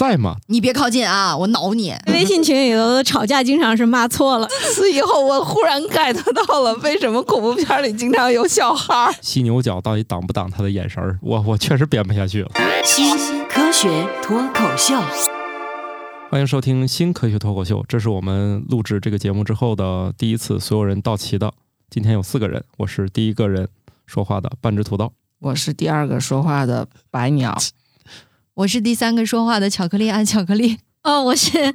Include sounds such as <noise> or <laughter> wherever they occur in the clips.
在吗？你别靠近啊，我挠你。微信群里头的吵架经常是骂错了。<laughs> 自此以后，我忽然 get 到了为什么恐怖片里经常有小孩儿。犀牛角到底挡不挡他的眼神儿？我我确实编不下去了。新科学脱口秀，欢迎收听新科学脱口秀，这是我们录制这个节目之后的第一次所有人到齐的。今天有四个人，我是第一个人说话的半只土豆。我是第二个说话的白鸟，我是第三个说话的巧克力爱巧克力。<laughs> 哦，我是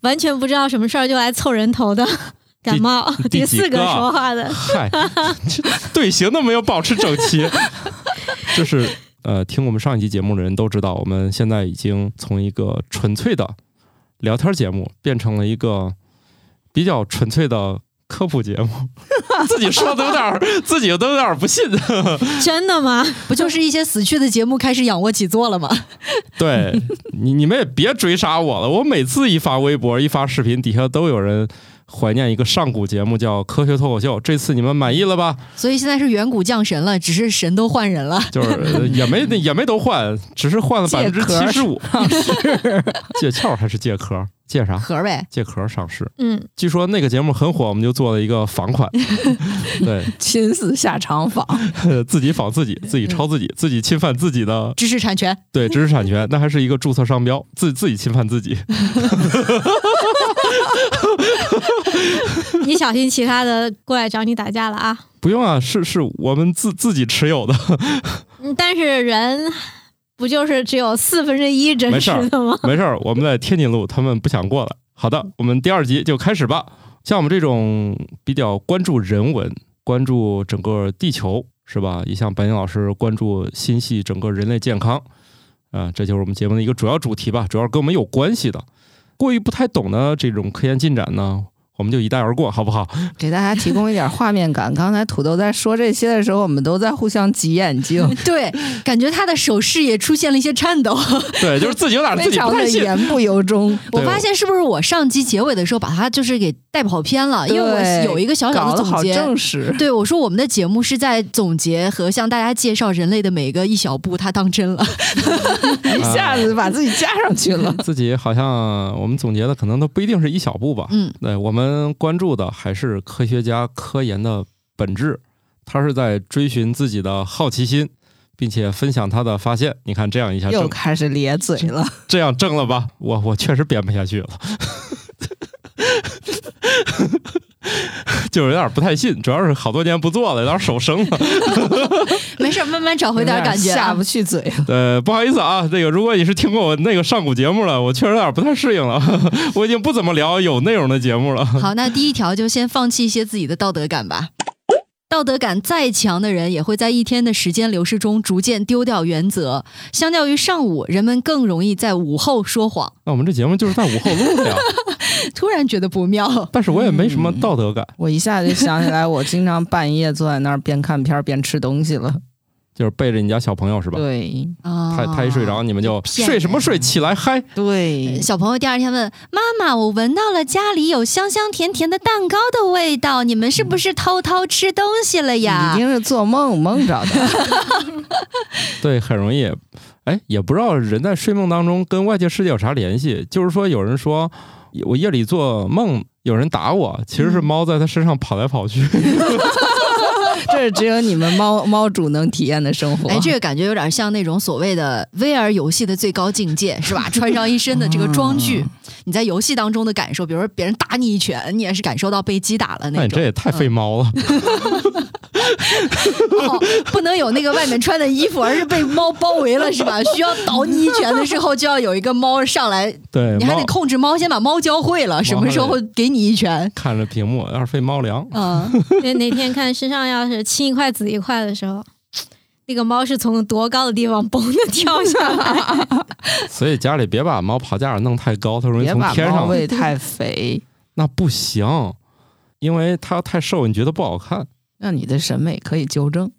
完全不知道什么事儿就来凑人头的 <laughs> 感冒。第第四个说话的，嗨，<laughs> 队形都没有保持整齐。就是呃，听我们上一期节目的人都知道，我们现在已经从一个纯粹的聊天节目变成了一个比较纯粹的科普节目。<laughs> 自己说的有点儿，<laughs> 自己都有点儿不信。<laughs> 真的吗？不就是一些死去的节目开始仰卧起坐了吗？对你，你们也别追杀我了。我每次一发微博、一发视频，底下都有人怀念一个上古节目叫《科学脱口秀》。这次你们满意了吧？所以现在是远古降神了，只是神都换人了。就是呃也没也没都换，只是换了百分之七十五。<laughs> 借壳还是借壳？借啥？壳呗，借壳上市。嗯，据说那个节目很火，我们就做了一个仿款，<laughs> 对，亲自下场仿，<laughs> 自己仿自己，自己抄自己，自己侵犯自己的知识产权。对知识产权，那还是一个注册商标，自自己侵犯自己。<laughs> 你小心其他的过来找你打架了啊！不用啊，是是我们自自己持有的，<laughs> 嗯，但是人不就是只有四分之一真实的吗？没事儿，我们在天津路，他们不想过来。好的，我们第二集就开始吧。像我们这种比较关注人文、关注整个地球，是吧？也像白宁老师关注心系整个人类健康，啊、这就是我们节目的一个主要主题吧，主要是跟我们有关系的。过于不太懂的这种科研进展呢，我们就一带而过，<laughs> 好不好？给大家提供一点画面感。<laughs> 刚才土豆在说这些的时候，我们都在互相挤眼睛，<laughs> 对，感觉他的手势也出现了一些颤抖。对，就是自己有点自非常的己不太。言不由衷，我发现是不是我上集结尾的时候把他就是给带跑偏了？因为我有一个小小的总结。正式。对，我说我们的节目是在总结和向大家介绍人类的每个一小步，他当真了。一下子把自己加上去了。自己好像我们总结的可能都不一定是一小步吧。嗯，对我们关注的还是科学家科研的本质，他是在追寻自己的好奇心，并且分享他的发现。你看这样一下又开始咧嘴了，这样正了吧？我我确实编不下去了，<laughs> <laughs> 就是有点不太信，主要是好多年不做了，有点手生了。<laughs> 没事，慢慢找回点感觉啊。下不去嘴了。呃，不好意思啊，这个如果你是听过我那个上古节目了，我确实有点不太适应了，<laughs> 我已经不怎么聊有内容的节目了。好，那第一条就先放弃一些自己的道德感吧。道德感再强的人，也会在一天的时间流逝中逐渐丢掉原则。相较于上午，人们更容易在午后说谎。那我们这节目就是在午后录的呀，<laughs> 突然觉得不妙，但是我也没什么道德感，我一下就想起来，我经常半夜坐在那儿边看片边吃东西了。就是背着你家小朋友是吧？对啊他他一睡着，你们就睡什么睡，起来嗨。对，小朋友第二天问妈妈：“我闻到了家里有香香甜甜的蛋糕的味道，你们是不是偷偷吃东西了呀一定是做梦梦着的。<laughs> 对，很容易。哎，也不知道人在睡梦当中跟外界世界有啥联系。就是说，有人说我夜里做梦有人打我，其实是猫在他身上跑来跑去。<laughs> 这是只有你们猫猫主能体验的生活。哎，这个感觉有点像那种所谓的 VR 游戏的最高境界，是吧？<laughs> 穿上一身的这个装具，你在游戏当中的感受，比如说别人打你一拳，你也是感受到被击打了那那种。你这也太费猫了。<laughs> 哦，不能有那个外面穿的衣服，而是被猫包围了，是吧？<laughs> 需要倒你一拳的时候，就要有一个猫上来，对，你还得控制猫，先把猫教会了，什么时候给你一拳。看着屏幕，要是费猫粮。嗯，那哪天看身上要是青一块紫一块的时候，<tsk> 那个猫是从多高的地方嘣的跳下来？<laughs> 所以家里别把猫爬架弄太高，它容易别把从天上。猫喂 <laughs> 太肥，那不行，因为它太瘦，你觉得不好看。那你的审美可以纠正。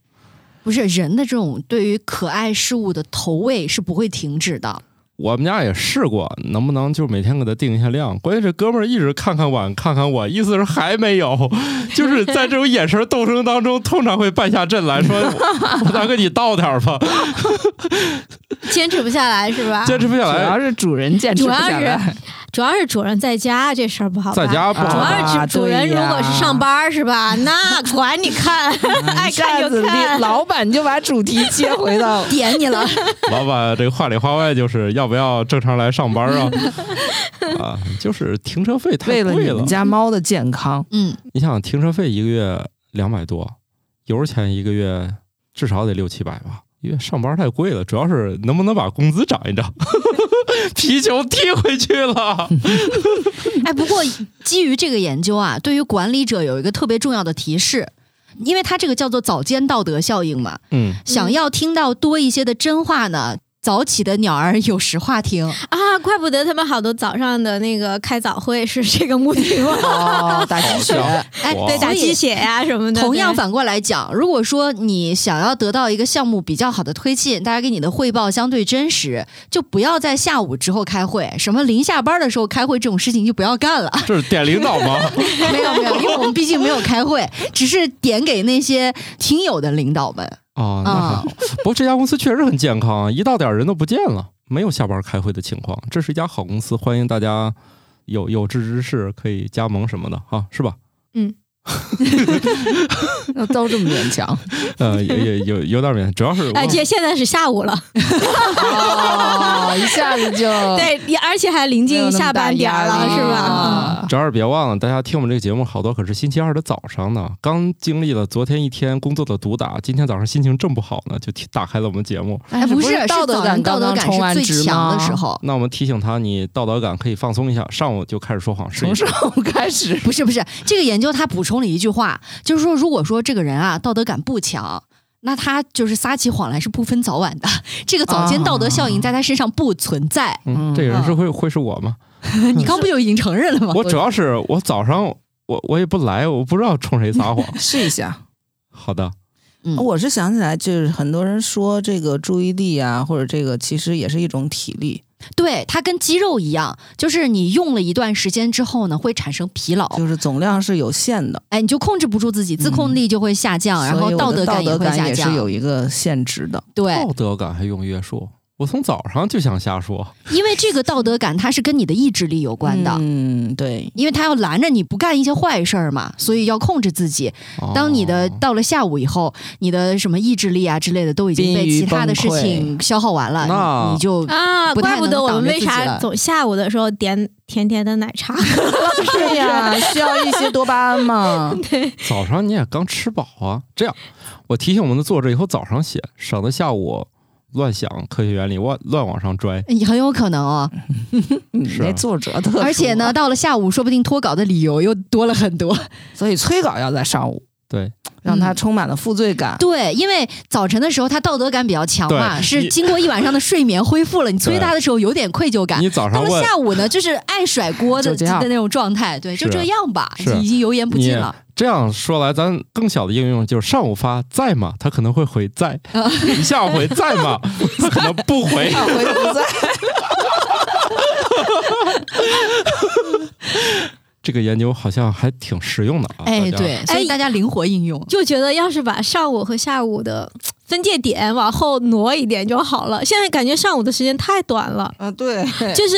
不是人的这种对于可爱事物的投喂是不会停止的。我们家也试过，能不能就每天给他定一下量？关键这哥们儿一直看看碗，看看我，意思是还没有，<laughs> 就是在这种眼神斗争当中，通常会败下阵来说：“ <laughs> 我再给你倒点儿吧。<laughs> 坚持不下来是吧”？坚持不下来主要，是主人坚持不下来，主要是主要是主人在家这事儿不好办。在家不主好办。要是主主人如果是上班是吧？<laughs> 那管你看，爱看就看。老板就把主题切回到 <laughs> 点你了，<laughs> 老板这个话里话外就是要不要正常来上班啊？啊，就是停车费太贵了为了你们。家猫的健康，嗯，你想停车费一个月两百多，油钱一个月至少得六七百吧。因为上班太贵了，主要是能不能把工资涨一涨？皮球踢回去了。<laughs> 哎，不过基于这个研究啊，对于管理者有一个特别重要的提示，因为它这个叫做早间道德效应嘛。嗯，想要听到多一些的真话呢，早起的鸟儿有实话听。啊，怪不得他们好多早上的那个开早会是这个目的吗？<laughs> 哦，打鸡血，哎，对，打鸡血呀、什么的。同样反过来讲，如果说你想要得到一个项目比较好的推进，大家给你的汇报相对真实，就不要在下午之后开会，什么临下班的时候开会这种事情就不要干了。<laughs> 这是点领导吗？<laughs> 没有没有，因为我们毕竟没有开会，只是点给那些听友的领导们。哦，那还好。不过这家公司确实很健康啊，一到点儿人都不见了，没有下班开会的情况。这是一家好公司，欢迎大家有有志之士可以加盟什么的啊，是吧？<laughs> 都这么勉强，<laughs> 呃，也也有有点勉强，主要是哎，姐，现在是下午了，哦，一下子就 <laughs> 对，也而且还临近下班点儿了，是吧？啊主要是别忘了，大家听我们这个节目，好多可是星期二的早上呢，刚经历了昨天一天工作的毒打，今天早上心情正不好呢，就打开了我们节目。哎，不是是，道德感道德感是最强的时候。那我们提醒他，你道德感可以放松一下，上午就开始说谎试一试。从上午开始，不是不是，这个研究他补充了一句话，就是说，如果说这个人啊道德感不强，那他就是撒起谎来是不分早晚的。<laughs> 这个早间道德效应在他身上不存在。嗯，这个人是会会是我吗？<laughs> 你刚不就已经承认了吗？我主要是我早上我我也不来，我不知道冲谁撒谎。<laughs> 试一下。好的，嗯我是想起来，就是很多人说这个注意力啊，或者这个其实也是一种体力，对，它跟肌肉一样，就是你用了一段时间之后呢，会产生疲劳，就是总量是有限的，哎，你就控制不住自己，自控力就会下降，然后道德感也会下降也是。有一个限值的。对，道德感还用约束？我从早上就想瞎说。因为这个道德感它是跟你的意志力有关的。嗯，对，因为他要拦着你不干一些坏事儿嘛，所以要控制自己。当你的哦到了下午以后，你的什么意志力啊之类的都已经被其他的事情消耗完了，那你你就啊，怪不得我们为啥总下午的时候点甜甜的奶茶。<laughs> 对呀，需要一些多巴胺嘛。<laughs> 早上你也刚吃饱啊。这样，我提醒我们的作者以后早上写，省得下午乱想科学原理，乱乱往上拽。也很有可能 <laughs> 啊。你那作者特啊而且呢，，到了下午，说不定脱稿的理由又多了很多。所以催稿要在上午，对，让他充满了负罪感。对，因为早晨的时候他道德感比较强嘛，是经过一晚上的睡眠恢复了，你催他的时候有点愧疚感你。早到了下午呢，就是爱甩锅的的那种状态，对，就这样吧，已经油盐不进了。这样说来，咱更小的应用就是上午发在吗？他可能会回在，<laughs> 你下午回在吗？他可能不回。下回不在 <laughs> <laughs> 这个研究好像还挺实用的啊！哎，对，所以大家灵活应用。就觉得要是把上午和下午的分界点往后挪一点就好了。现在感觉上午的时间太短了，啊，对，就是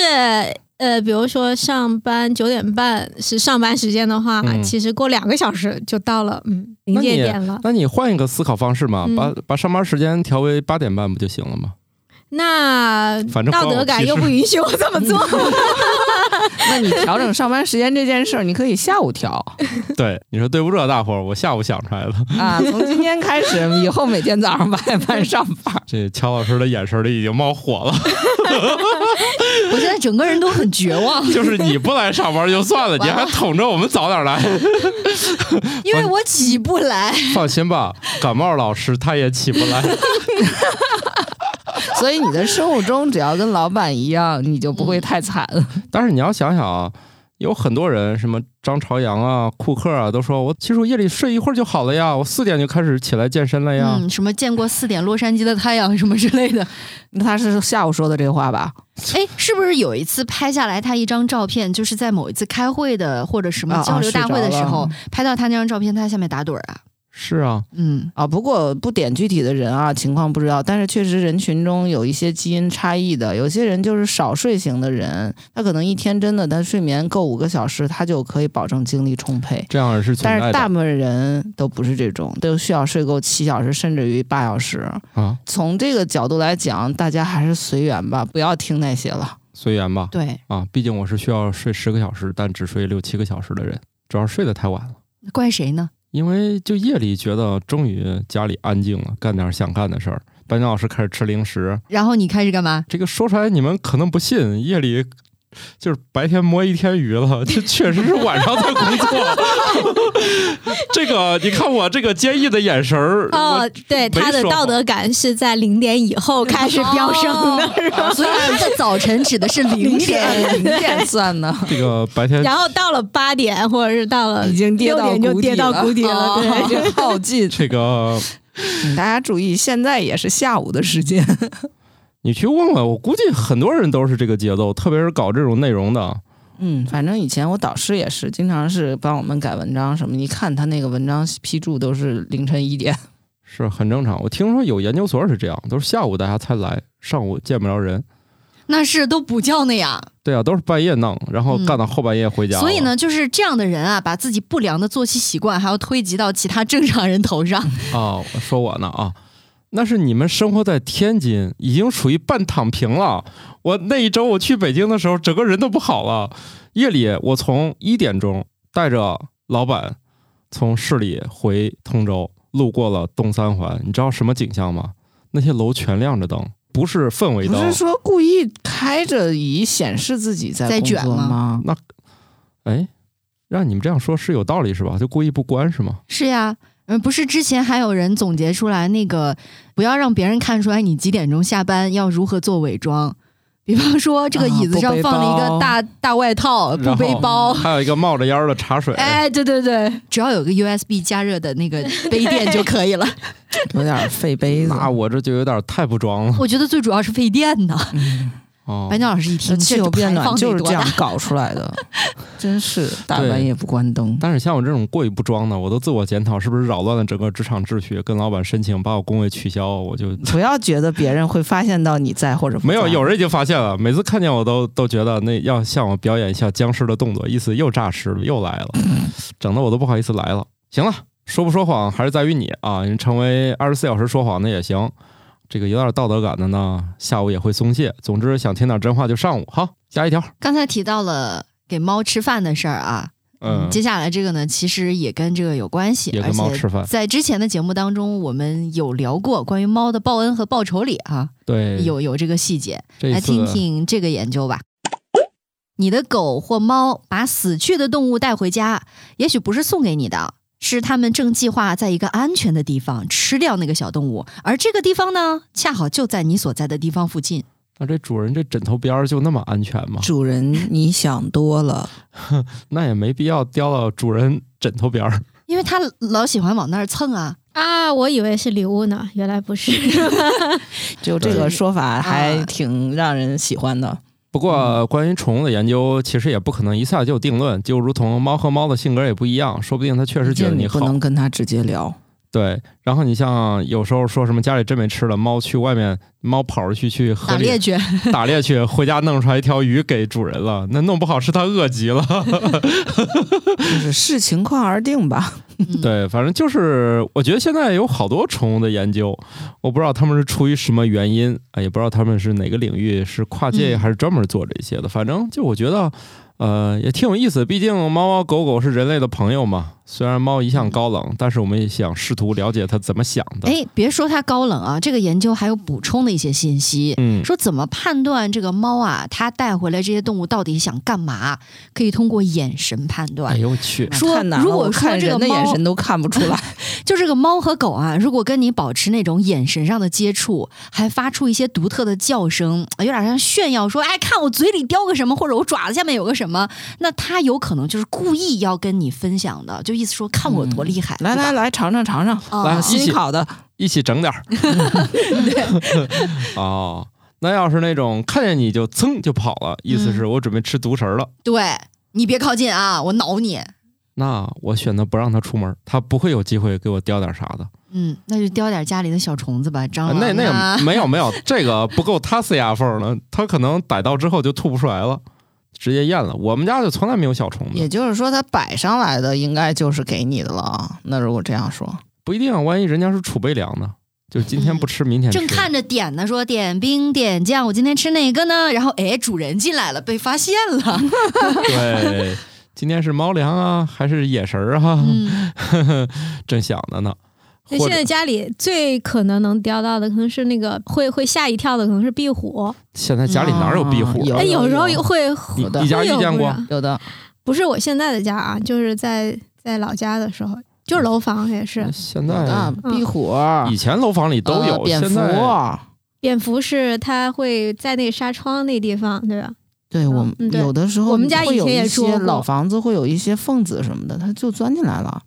呃，比如说上班九点半是上班时间的话，嗯其实过两个小时就到了嗯临界点了。那你换一个思考方式嘛，嗯把把上班时间调为八点半不就行了吗？那反正道德感又不允许我这么做。<laughs> <laughs> 那你调整上班时间这件事儿，你可以下午调 <laughs> 对，你说对不住啊，大伙儿，我下午想出来了。啊。从今天开始，以后每天早上八点半上班。<laughs> 这乔老师的眼神里已经冒火了，我现在整个人都很绝望，就是你不来上班就算了，你还捅着我们早点来。因为我起不来。放心吧，感冒老师他也起不来。所以你的生物钟只要跟老板一样，你就不会太惨了。但是你要想想啊，有很多人，什么张朝阳啊、库克啊，都说我其实我夜里睡一会儿就好了呀，我四点就开始起来健身了呀。嗯，什么见过四点洛杉矶的太阳什么之类的。那他是下午说的这话吧？哎，是不是有一次拍下来他一张照片，就是在某一次开会的或者什么交流大会的时候，拍到他那张照片，他下面打盹儿啊？是啊，嗯，啊，不过不点具体的人啊，情况不知道，但是确实人群中有一些基因差异的，有些人就是少睡型的人，他可能一天真的他睡眠够五个小时，他就可以保证精力充沛。这样是存但在的是大部分人都不是这种，都需要睡够七小时，甚至于八小时。啊，从这个角度来讲，大家还是随缘吧，不要听那些了。随缘吧。对，啊，毕竟我是需要睡十个小时，但只睡六七个小时的人，主要是睡得太晚了。怪谁呢？因为就夜里觉得终于家里安静了，干点想干的事儿。班长老师开始吃零食，然后你开始干嘛？这个说出来你们可能不信，夜里就是白天摸一天鱼了，这确实是晚上在工作。<laughs> 这个你看我这个坚毅的眼神儿，哦，对，他的道德感是在零点以后开始飙升的？所以他的早晨指的是零点。零点算呢，这个白天 <laughs> 然后到了八点，或者是到了已经跌到六点就谷底跌到了谷底了，耗尽。<laughs> 这个大家注意，现在也是下午的时间。你去问问，我估计很多人都是这个节奏，特别是搞这种内容的。嗯，反正以前我导师也是，经常是帮我们改文章什么，一看他那个文章批注都是凌晨一点。<laughs> 是很正常。我听说有研究所是这样，都是下午大家才来，上午见不着人。那是都补觉呢呀。对啊，都是半夜弄，然后干到后半夜回家、所以，呢，就是这样的人啊，把自己不良的作息习惯还要推及到其他正常人头上。<laughs> 啊，我说我呢啊，那是你们生活在天津，已经属于半躺平了。我那一周我去北京的时候，整个人都不好了。夜里我从一点钟带着老板从市里回通州，路过了东三环，你知道什么景象吗？那些楼全亮着灯，不是氛围灯不是，说故意开着以显示自己在在工作卷吗那？哎，让你们这样说是有道理是吧？就故意不关是吗？是呀，嗯，不是之前还有人总结出来那个，不要让别人看出来你几点钟下班，要如何做伪装。比方说，这个啊椅子上放了一个包大大外套，不背包。还有一个冒着烟儿的茶水。哎，对对对，只要有个 USB 加热的那个 <laughs> 杯垫就可以了。有点费杯子。那我这就有点太不装了我觉得最主要是费电呢。哦。白鸟老师一听，气候变暖就是这样。搞出来的，<laughs> 真是大半夜不关灯。但是像我这种过于不装的，我都自我检讨，是不是扰乱了整个职场秩序？跟老板申请把我工位取消，我就不要觉得别人会发现到你在或者不没有。有人已经发现了，每次看见我都都觉得那要向我表演一下僵尸的动作，意思又诈尸了，又来了，<laughs> 整的我都不好意思来了。行了，说不说谎还是在于你啊，你成为二十四小时说谎的也行。这个有点道德感的呢，下午也会松懈。总之，想听点真话就上午。好，下一条。刚才提到了给猫吃饭的事儿啊，嗯，接下来这个呢，其实也跟这个有关系，也跟猫吃饭在之前的节目当中，我们有聊过关于猫的报恩和报仇礼啊，对，有有这个细节，来听听这个研究吧。你的狗或猫把死去的动物带回家，也许不是送给你的，是他们正计划在一个安全的地方吃掉那个小动物，而这个地方呢，恰好就在你所在的地方附近。那这主人这枕头边儿就那么安全吗？主人，你想多了。<laughs> 那也没必要叼到主人枕头边儿。因为他老喜欢往那儿蹭啊，啊，我以为是礼物呢，原来不是。<laughs> <laughs> 就这个说法还挺让人喜欢的。不过，关于宠物的研究，其实也不可能一下就定论。就如同猫和猫的性格也不一样，说不定它确实觉得好你不。能跟它直接聊。对，然后你像有时候说什么家里真没吃的，猫去外面，猫跑出去去河里打猎去。<laughs> <laughs> 打猎去，回家弄出来一条鱼给主人了，那弄不好是它饿极了。就是视情况而定吧。嗯，对，反正就是我觉得现在有好多宠物的研究，我不知道他们是出于什么原因啊，也不知道他们是哪个领域是跨界嗯还是专门做这些的。反正就我觉得，呃，也挺有意思。毕竟猫猫狗狗是人类的朋友嘛。虽然猫一向高冷，但是我们也想试图了解它怎么想的。哎，别说它高冷啊，这个研究还有补充的一些信息。嗯，说怎么判断这个猫啊，它带回来这些动物到底想干嘛？可以通过眼神判断。哎呦我去，说如果说我看人的这个猫眼神都看不出来。<laughs> 就这个猫和狗啊，如果跟你保持那种眼神上的接触，还发出一些独特的叫声，有点像炫耀说：“哎，看我嘴里叼个什么，或者我爪子下面有个什什么，那他有可能就是故意要跟你分享的，就意思说看我多厉害。来来，来，尝尝尝尝，啊来一起新烤的，一起整点儿。<laughs> <laughs> 哦，那要是那种看见你就噌就跑了，意思是我准备吃独食儿了。对你别靠近啊，我挠你。那我选择不让他出门，他不会有机会给我叼点啥的。嗯，那就叼点家里的小虫子吧，蟑螂、啊。那那没有没有，这个不够他塞牙缝呢，<laughs> 他可能逮到之后就吐不出来了，直接咽了。我们家就从来没有小虫子，也就是说，它摆上来的应该就是给你的了。那如果这样说，不一定啊，万一人家是储备粮呢，就今天不吃，明天吃。正看着点呢，说点兵点将，我今天吃哪个呢？然后哎，主人进来了，被发现了。对，今天是猫粮啊，还是野食儿啊？嗯，<laughs> 正想着呢。那现在家里最可能能钓到的，可能是那个会会吓一跳的，可能是壁虎。现在家里哪有壁虎？哎，有时候有会你有的你家遇见过有不？是有的不是我现在的家啊，就是在在老家的时候，就是楼房也是。现在的在壁虎，以前楼房里都有，呃蝙蝠，蝙蝠是它会在那个纱窗那地方，对吧？对我们嗯有的时候我们家以前也住老房子会有一些缝子什么的，它就钻进来了。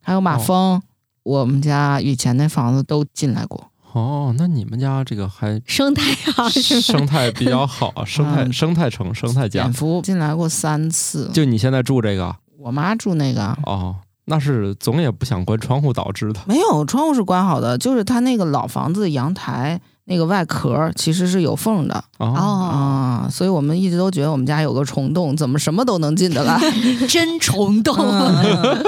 还有马哦蜂，我们家以前那房子都进来过。哦，那你们家这个还生态好？生态比较好啊，生态嗯生态城生态家蝙。蝠进来过三次，就你现在住这个我妈住那个哦，那是总也不想关窗户导致的。没有窗户是关好的，就是他那个老房子的阳台那个外壳其实是有缝的啊，所以我们一直都觉得我们家有个虫洞，怎么什么都能进得来？<laughs> 真虫洞。嗯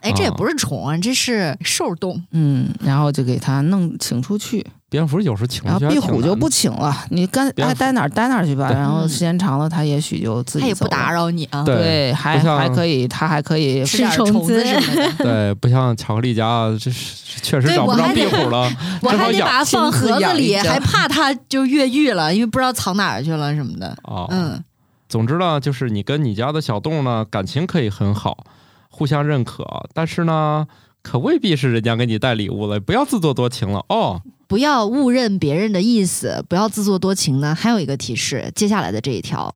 哎，这也不是虫啊，这是兽洞。嗯，然后就给它弄请出去，蝙蝠有时请然后壁虎就不请了，你该蝙蝠爱待哪儿待哪儿去吧。然后嗯时间长了，它也许就自己它也不打扰你啊，对对，还还可以，它还可以吃点吃虫子什么的。<laughs> 对，不像巧克力家，这是确实找不着 <laughs> 我还得壁虎了，我还得把它放盒子里，还怕 <laughs> 它就越狱了，因为不知道藏哪儿去了什么的。哦。嗯，总之呢，就是你跟你家的小动物呢感情可以很好，互相认可，但是呢，可未必是人家给你带礼物了，不要自作多情了哦。不要误认别人的意思，不要自作多情呢。还有一个提示，接下来的这一条。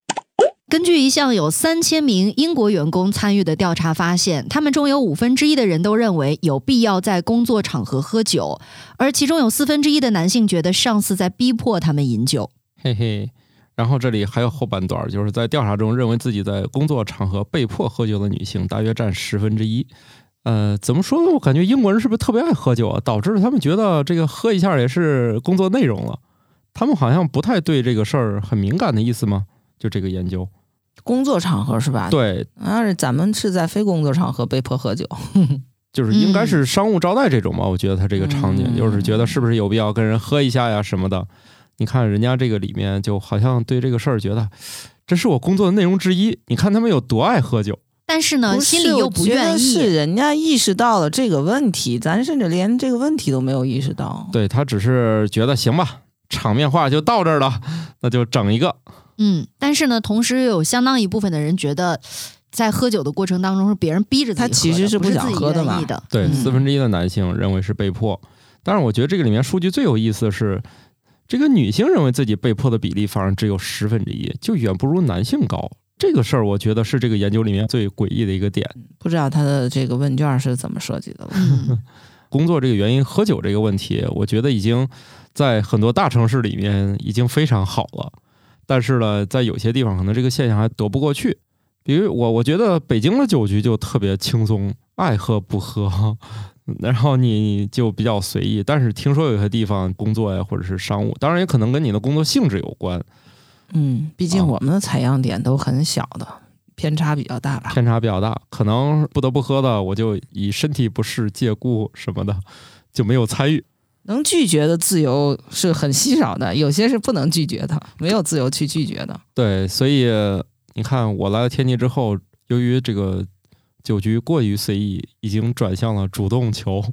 根据一项有三千名英国员工参与的调查发现，他们中有五分之一的人都认为有必要在工作场合喝酒，而其中有四分之一的男性觉得上司在逼迫他们饮酒。嘿嘿。然后这里还有后半段，就是在调查中认为自己在工作场合被迫喝酒的女性大约占十分之一。呃，怎么说呢？我感觉英国人是不是特别爱喝酒啊？导致他们觉得这个喝一下也是工作内容了。他们好像不太对这个事儿很敏感的意思吗？就这个研究，工作场合是吧？，对，啊，咱们是在非工作场合被迫喝酒。就是应该是商务招待这种吧。我觉得他这个场景嗯就是觉得是不是有必要跟人喝一下呀什么的。你看人家这个里面就好像对这个事儿觉得这是我工作的内容之一。你看他们有多爱喝酒。但是呢，是心里又不愿是意。人家意识到了这个问题，咱甚至连这个问题都没有意识到。对他只是觉得行吧，场面话就到这儿了，那就整一个。嗯，但是呢，同时又有相当一部分的人觉得，在喝酒的过程当中是别人逼着自己，他其实是不想喝的嘛的。对，嗯四分之一的男性认为是被迫。但是我觉得这个里面数据最有意思的是，这个女性认为自己被迫的比例反而只有十分之一，就远不如男性高。这个事儿，我觉得是这个研究里面最诡异的一个点。不知道他的这个问卷是怎么设计的 <laughs> 工作这个原因，喝酒这个问题，我觉得已经在很多大城市里面已经非常好了。但是呢，在有些地方可能这个现象还躲不过去。比如我，我觉得北京的酒局就特别轻松，爱喝不喝，<laughs> 然后你就比较随意。但是听说有些地方工作呀，或者是商务，当然也可能跟你的工作性质有关，嗯，毕竟啊我们的采样点都很小的，偏差比较大吧。偏差比较大，可能不得不喝的，我就以身体不适借故什么的就没有参与。能拒绝的自由是很稀少的，有些是不能拒绝的，没有自由去拒绝的。对，所以你看，我来了天津之后，由于这个酒局过于随意，已经转向了主动求，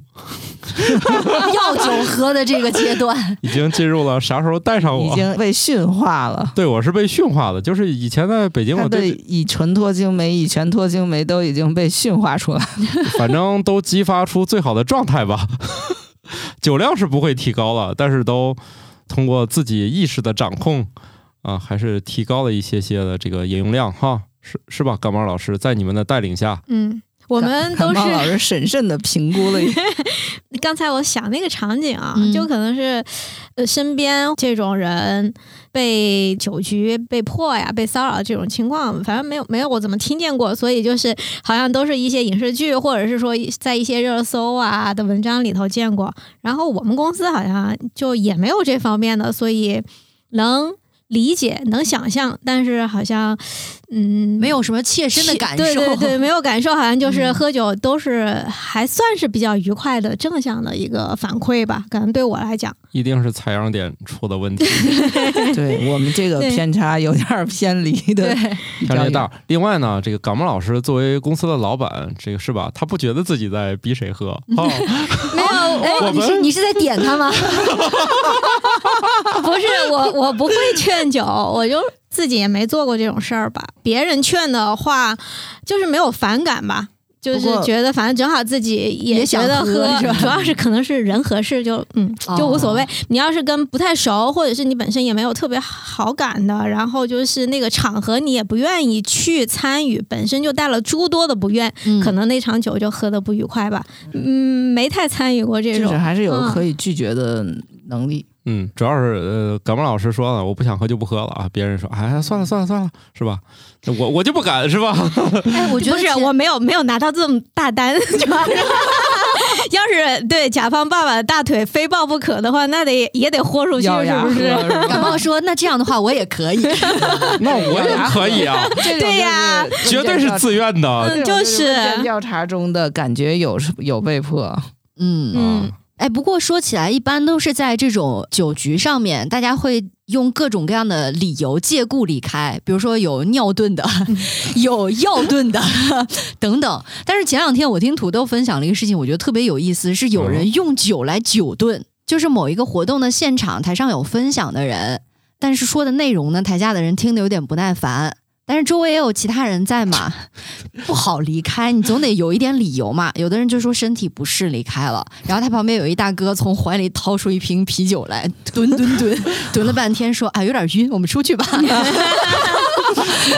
<laughs> 要酒喝的这个阶段，<laughs> 已经进入了啥时候带上我已。经被驯化了。对，我是被驯化的，就是以前在北京，他的我对，乙醇脱精酶、乙醛脱精酶都已经被驯化出来。反正都激发出最好的状态吧。<laughs> 酒量是不会提高了，但是都通过自己意识的掌控，啊，还是提高了一些些的这个饮用量哈，是是吧？感冒老师在你们的带领下，嗯，我们都感冒老是师 <laughs> 审慎的评估了一下，<laughs> 刚才我想那个场景啊，嗯就可能是呃身边这种人被酒局被迫呀、被骚扰这种情况，反正没有没有我怎么听见过，所以就是好像都是一些影视剧或者是说在一些热搜啊的文章里头见过。然后我们公司好像就也没有这方面的，所以能理解能想象，但是好像嗯没有什么切身的感受。对对对，<laughs> 没有感受，好像就是嗯喝酒都是还算是比较愉快的正向的一个反馈吧。可能对我来讲，一定是采样点出的问题，<laughs> 对我们这个偏差有点偏离的对，比较远。相当大。另外呢，这个感冒老师作为公司的老板，这个是吧？他不觉得自己在逼谁喝哦，<laughs> 没有哎，你是你是在点他吗？<laughs> 不是我，我不会劝酒，我就自己也没做过这种事儿吧。别人劝的话，就是没有反感吧。就是觉得反正正好自己也觉得喝主要是可能是人合适就嗯就无所谓。你要是跟不太熟，或者是你本身也没有特别好感的，然后就是那个场合你也不愿意去参与，本身就带了诸多的不愿，嗯可能那场酒就喝的不愉快吧。嗯，没太参与过这种就是。还是有嗯可以拒绝的能力。嗯，主要是呃，感冒老师说了，我不想喝就不喝了啊。别人说，哎，算了算了算了，是吧？我我就不敢，是吧？<laughs> 哎，我觉得不是，我没有没有拿到这么大单，<laughs> 主 <laughs> 要是要是对甲方爸爸的大腿非抱不可的话，那得也得豁出去，是不是？喝吧感冒说，那这样的话我也可以。那我也可以啊，对呀绝对是自愿的。就是调查中的感觉有有被迫。嗯嗯哎，不过说起来，一般都是在这种酒局上面，大家会用各种各样的理由借故离开，比如说有尿遁的，<laughs> 有药遁的等等。但是前两天我听土豆分享了一个事情，我觉得特别有意思，是有人用酒来酒遁，就是某一个活动的现场，台上有分享的人，但是说的内容呢，台下的人听得有点不耐烦。但是周围也有其他人在嘛，<laughs> 不好离开，你总得有一点理由嘛。有的人就说身体不适离开了，然后他旁边有一大哥从怀里掏出一瓶啤酒来，蹲蹲蹲，<laughs> 蹲了半天说啊有点晕，我们出去吧。<laughs>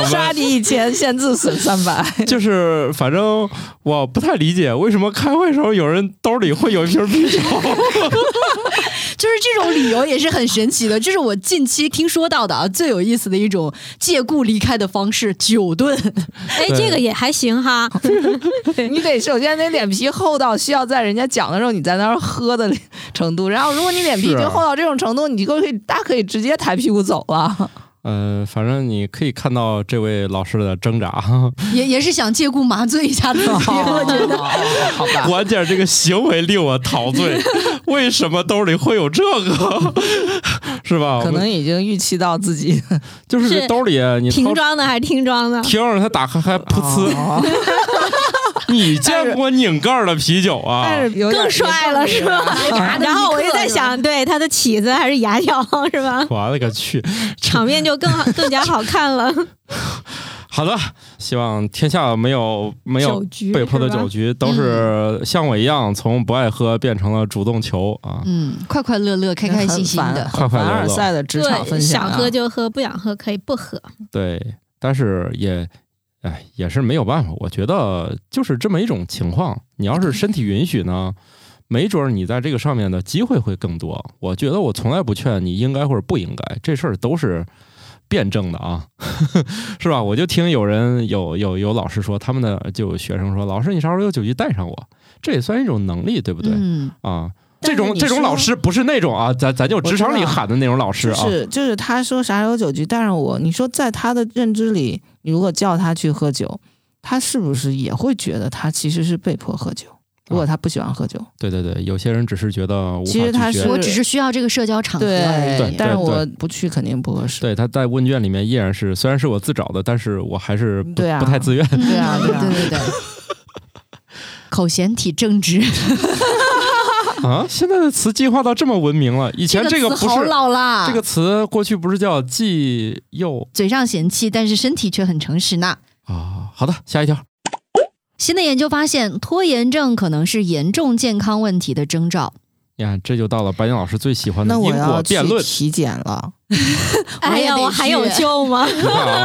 杀敌一千，先自损三百。就是，反正我不太理解为什么开会时候有人兜里会有一瓶啤酒。就是这种理由也是很神奇的，这是我近期听说到的啊最有意思的一种借故离开的方式——酒顿。哎，这个也还行哈。<laughs> 你得首先得脸皮厚到需要在人家讲的时候你在那儿喝的程度，然后如果你脸皮已经厚到这种程度，你就可以大可以直接抬屁股走了。呃，反正你可以看到这位老师的挣扎，<laughs> 也也是想借故麻醉一下自己，我觉得。好吧，关键这个行为令我陶醉。<laughs> 为什么兜里会有这个？<laughs> 是吧？可能已经预期到自己就是这兜里你瓶装的还是听装的？听着它打开还噗呲，哦 <laughs> 你见过拧盖儿的啤酒啊？更帅了是吧？然后我就在想，对他的起子还是牙条是吧？<laughs> 我勒个去！场面就更好更加好看了。<laughs> 好的，希望天下没有没有被迫的酒局，都是像我一样从不爱喝变成了主动求啊。嗯，快快乐乐、开开心心的。快快乐乐凡尔赛的职场，分享、啊，想喝就喝，不想喝可以不喝。对，但是也，哎，也是没有办法。我觉得就是这么一种情况。你要是身体允许呢，<laughs> 没准儿你在这个上面的机会会更多。我觉得我从来不劝你应该或者不应该，这事儿都是辩证的啊，<laughs> 是吧？我就听有人有有有老师说，他们的就有学生说，老师你啥时候有酒局带上我，这也算一种能力，对不对？嗯，啊。这种这种老师不是那种啊，咱咱就职场里喊的那种老师啊，就是就是他说啥时候酒局但是我，你说在他的认知里，你如果叫他去喝酒，他是不是也会觉得他其实是被迫喝酒？如果他不喜欢喝酒，对对对，有些人只是觉得无法其实他是我只是需要这个社交场合对而已。但是我不去肯定不合适。对，他在问卷里面依然是，虽然是我自找的，但是我还是不对啊不太自愿。对啊对啊对对对。<laughs> 口嫌体正直，啊，现在的词进化到这么文明了，以前这个不是老啦。这个词，过去不是叫既幼嘴上嫌弃，但是身体却很诚实呢。啊？好的，下一条。新的研究发现，拖延症可能是严重健康问题的征兆。呀，这就到了白岩老师最喜欢的因果辩论。体检了。<laughs> 哎呀，我还有救吗？<laughs> 啊，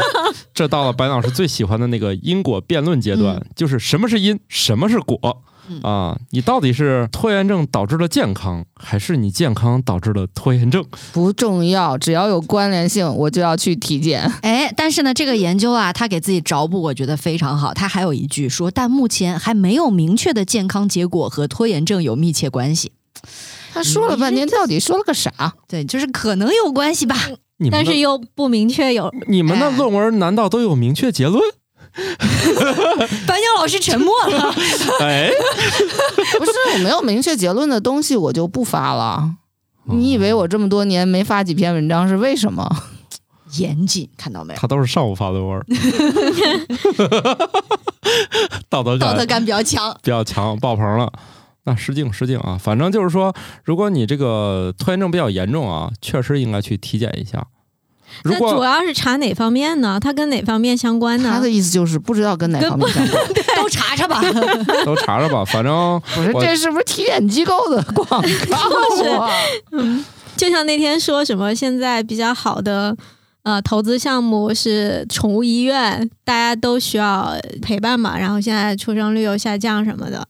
这到了白老师最喜欢的那个因果辩论阶段，就是什么是因，什么是果。嗯啊，你到底是拖延症导致了健康，还是你健康导致了拖延症？不重要，只要有关联性，我就要去体检。<laughs> 哎，但是呢，这个研究啊，他给自己找补，我觉得非常好。他还有一句说，但目前还没有明确的健康结果和拖延症有密切关系。他说了半天，到底说了个啥？对，就是可能有关系吧。你们的但是又不明确有。你们的哎论文难道都有明确结论？<laughs> 白鸟老师沉默了。哎，<laughs> 不是我没有明确结论的东西，我就不发了。你以为我这么多年没发几篇文章是为什么？严谨，看到没有？他都是上午发的文，<laughs> 道德感道德感比较强。比较强，爆棚了。那失敬失敬啊！反正就是说，如果你这个拖延症比较严重啊，确实应该去体检一下。如那主要是查哪方面呢？它跟哪方面相关呢他的？意思就是不知道跟哪方面相关。<laughs> 都查查吧。<laughs> 都查查吧，反正不是，这是不是体检机构的广告啊？就像那天说什么，现在比较好的呃投资项目是宠物医院，大家都需要陪伴嘛，然后现在出生率又下降什么的。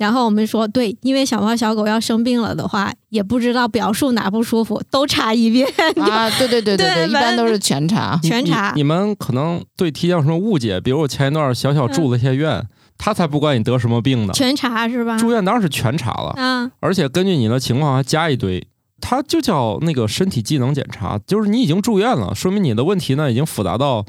然后我们说，对，因为小猫小狗要生病了的话，也不知道表述哪不舒服，都查一遍。<laughs> 啊，对对对对 <laughs> 对一般都是全查。<laughs> 全查你。你们可能对体检有什么误解？比如我前一段小小住了一些院，他才不管你得什么病呢。全查是吧？住院当然是全查了，啊，而且根据你的情况还加一堆。它就叫那个身体机能检查，就是你已经住院了，说明你的问题呢已经复杂到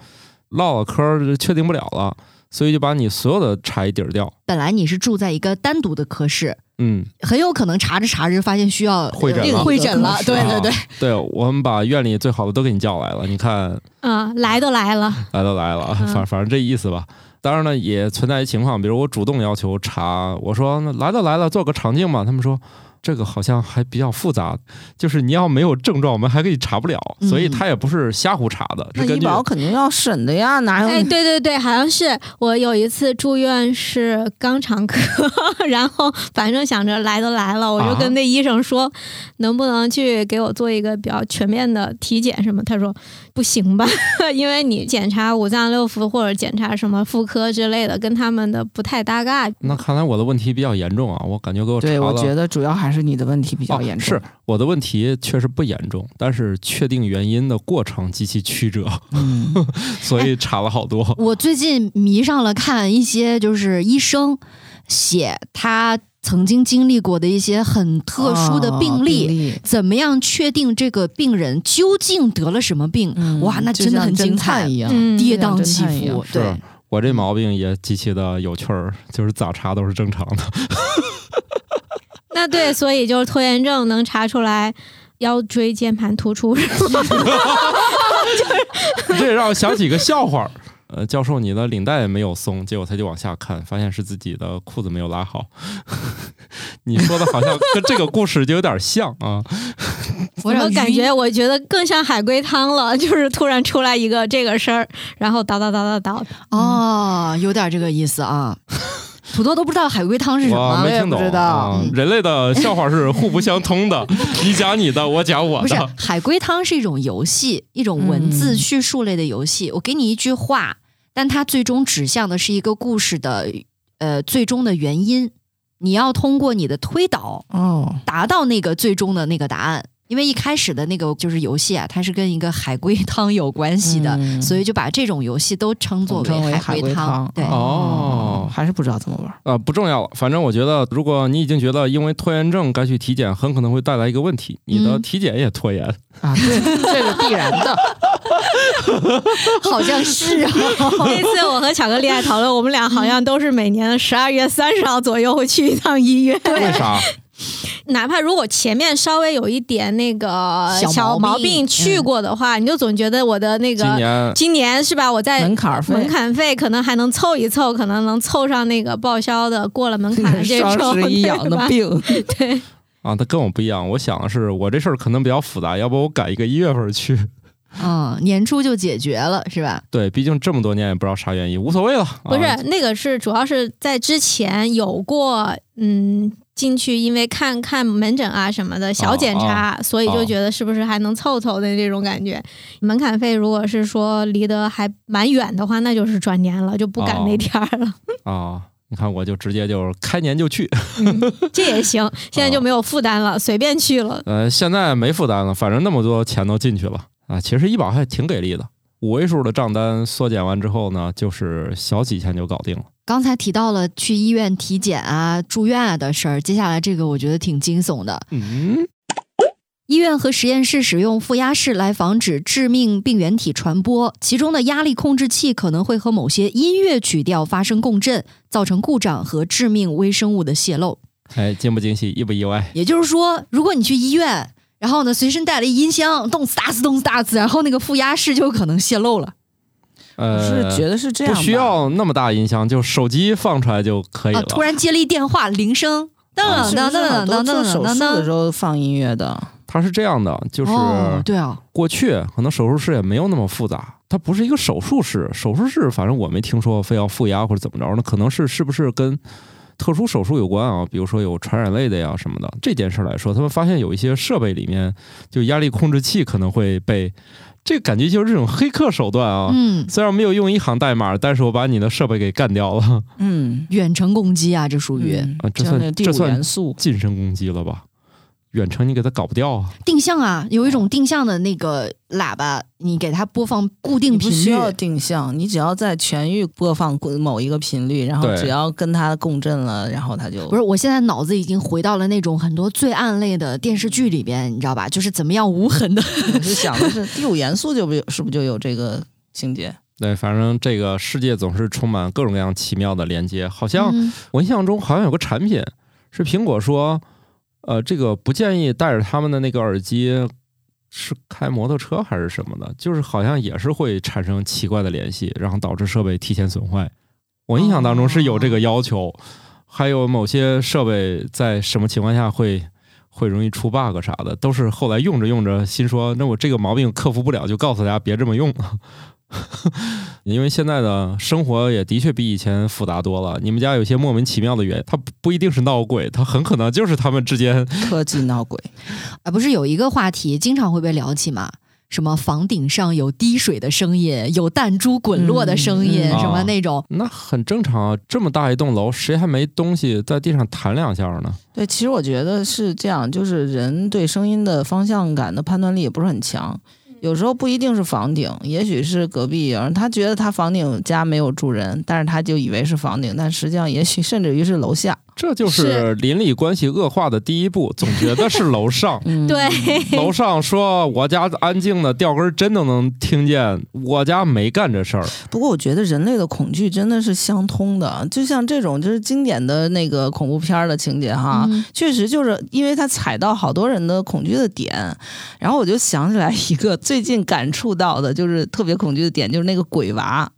唠唠嗑确定不了了，所以就把你所有的查一底儿掉。本来你是住在一个单独的科室，嗯，很有可能查着查着发现需要会诊了呃会诊了。<laughs> 对对对啊，对，我们把院里最好的都给你叫来了，你看啊，来都来了，来都来了，嗯反反正这意思吧。当然呢，也存在一情况，比如我主动要求查，我说那来都来了，做个肠镜嘛。他们说这个好像还比较复杂，就是你要没有症状，我们还可以查不了，嗯所以他也不是瞎胡查的，那医保肯定要审的呀，哪有？哎，对对对，好像是我有一次住院是肛肠科，<laughs> 然后反正想着来都来了，我就啊跟那医生说，能不能去给我做一个比较全面的体检什么？他说不行吧，<laughs> 因为你检查五脏六腑或者检查什么妇科之类的，跟他们的不太搭嘎。那看来我的问题比较严重啊，我感觉给我查对，我。觉得主要还是你的问题比较严重。哦。是我的问题确实不严重，但是确定原因的过程极其曲折，嗯，所以查了好多。我最近迷上了看一些就是医生写他曾经经历过的一些很特殊的病例。哦例怎么样确定这个病人究竟得了什么病？嗯哇，那真的很精彩，一样。嗯，跌宕起伏。对，我这毛病也极其的有趣儿，就是咋查都是正常的。<laughs> 那对，所以就是拖延症能查出来腰椎间盘突出是吗？<laughs> 这让我想起一个笑话儿。呃，教授，你的领带没有松，结果他就往下看，发现是自己的裤子没有拉好。<laughs> 你说的好像跟这个故事就有点像啊。我感觉，我觉得更像海龟汤了，就是突然出来一个这个事儿，然后叨叨叨叨叨，哦，有点这个意思啊。土豆都不知道海龟汤是什么，我没听懂我也不知道啊。人类的笑话是互不相通的，你讲你的，我讲我的不是。<laughs> 海龟汤是一种游戏，一种文字嗯叙述类的游戏。我给你一句话，但它最终指向的是一个故事的呃最终的原因。你要通过你的推导哦，达到那个最终的那个答案。因为一开始的那个就是游戏啊，它是跟一个海龟汤有关系的，嗯所以就把这种游戏都称作为海龟汤。对，哦还是不知道怎么玩。呃，不重要了。反正我觉得，如果你已经觉得因为拖延症该去体检，很可能会带来一个问题，你的嗯体检也拖延。啊，对，这个必然的。<laughs> 好像是啊。<laughs> 那次我和巧克力还讨论，我们俩好像都是每年的十二月三十号左右会去一趟医院。为啥？哪怕如果前面稍微有一点那个小小毛毛病病去过的话，你就总觉得我的那个今年今年是吧？我在门槛儿费门槛费可能还能凑一凑，可能能凑上那个报销的过了门槛的 <laughs> 这种，双十一养对吧的病，<laughs> 对，啊，他跟我不一样。我想的是，我这事儿可能比较复杂，要不我改一个一月份去。嗯，<laughs> 年初就解决了，是吧？对，毕竟这么多年也不知道啥原因，无所谓了。不是啊、那个是主要是在之前有过嗯进去，因为看看门诊啊什么的小检查，所以就觉得是不是还能凑凑的这种感觉。门槛费如果是说离得还蛮远的话，那就是转年了，就不赶那天儿了。<laughs> 啊，你看我就直接就是开年就去，<laughs> 这也行，现在就没有负担了，随便去了。呃，现在没负担了，反正那么多钱都进去了啊。其实医保还挺给力的，五位数的账单缩减完之后呢，就是小几千就搞定了。刚才提到了去医院体检啊、住院啊的事儿，接下来这个我觉得挺惊悚的。嗯，医院和实验室使用负压室来防止致命病原体传播，其中的压力控制器可能会和某些音乐曲调发生共振，造成故障和致命微生物的泄漏。哎，惊不惊喜，意不意外？也就是说，如果你去医院，然后呢随身带了一音箱，动次打次动次打次，然后那个负压室就有可能泄漏了。我呃，是觉得是这样，不需要那么大音箱，就手机放出来就可以啊了。！突然接了一电话，铃声，当啊当是不是好当当当多做手当当术的时候放音乐的？它是这样的，就是哦，对啊，过去可能手术室也没有那么复杂，它不是一个手术室。手术室反正我没听说非要负压或者怎么着，那可能是是不是跟特殊手术有关啊？比如说有传染类的呀什么的。这件事来说，他们发现有一些设备里面就压力控制器可能会被，这个感觉就是这种黑客手段啊。嗯，虽然没有用一行代码，但是我把你的设备给干掉了，嗯，远程攻击啊，这属于嗯。啊这算这算，近身攻击了吧？远程你给它搞不掉啊。定向啊，有一种定向的那个喇叭，你给它播放固定频率不需要定向，你只要在全域播放某一个频率，然后只要跟它共振了，然后它就不是，我现在脑子已经回到了那种很多罪案类的电视剧里边，你知道吧？就是怎么样无痕的。<laughs> 我就想的是第五元素就不是不是就有这个情节？对，反正这个世界总是充满各种各样奇妙的连接，好像嗯我印象中好像有个产品是苹果说，呃，这个不建议带着他们的那个耳机是开摩托车还是什么的，就是好像也是会产生奇怪的联系，然后导致设备提前损坏。我印象当中是有这个要求，还有某些设备在什么情况下会会容易出 bug 啥的，都是后来用着用着心说，那我这个毛病克服不了，就告诉大家别这么用。<laughs> 因为现在的生活也的确比以前复杂多了。你们家有些莫名其妙的原因，它不不一定是闹鬼，它很可能就是他们之间 <laughs> 科技闹鬼，啊，不是有一个话题经常会被聊起吗？什么房顶上有滴水的声音，有弹珠滚落的声音，嗯什么啊那种。那很正常啊。这么大一栋楼，谁还没东西在地上弹两下呢？对，其实我觉得是这样，就是人对声音的方向感的判断力也不是很强。有时候不一定是房顶，也许是隔壁有人，他觉得他房顶家没有住人，但是他就以为是房顶，但实际上也许甚至于是楼下。这就是邻里关系恶化的第一步，<laughs> 总觉得是楼上。<laughs> 嗯，对，楼上说我家安静的掉根针都能听见，我家没干这事儿。不过我觉得人类的恐惧真的是相通的，就像这种就是经典的那个恐怖片儿的情节哈，嗯确实就是因为他踩到好多人的恐惧的点，然后我就想起来一个最近感触到的，就是特别恐惧的点，就是那个鬼娃。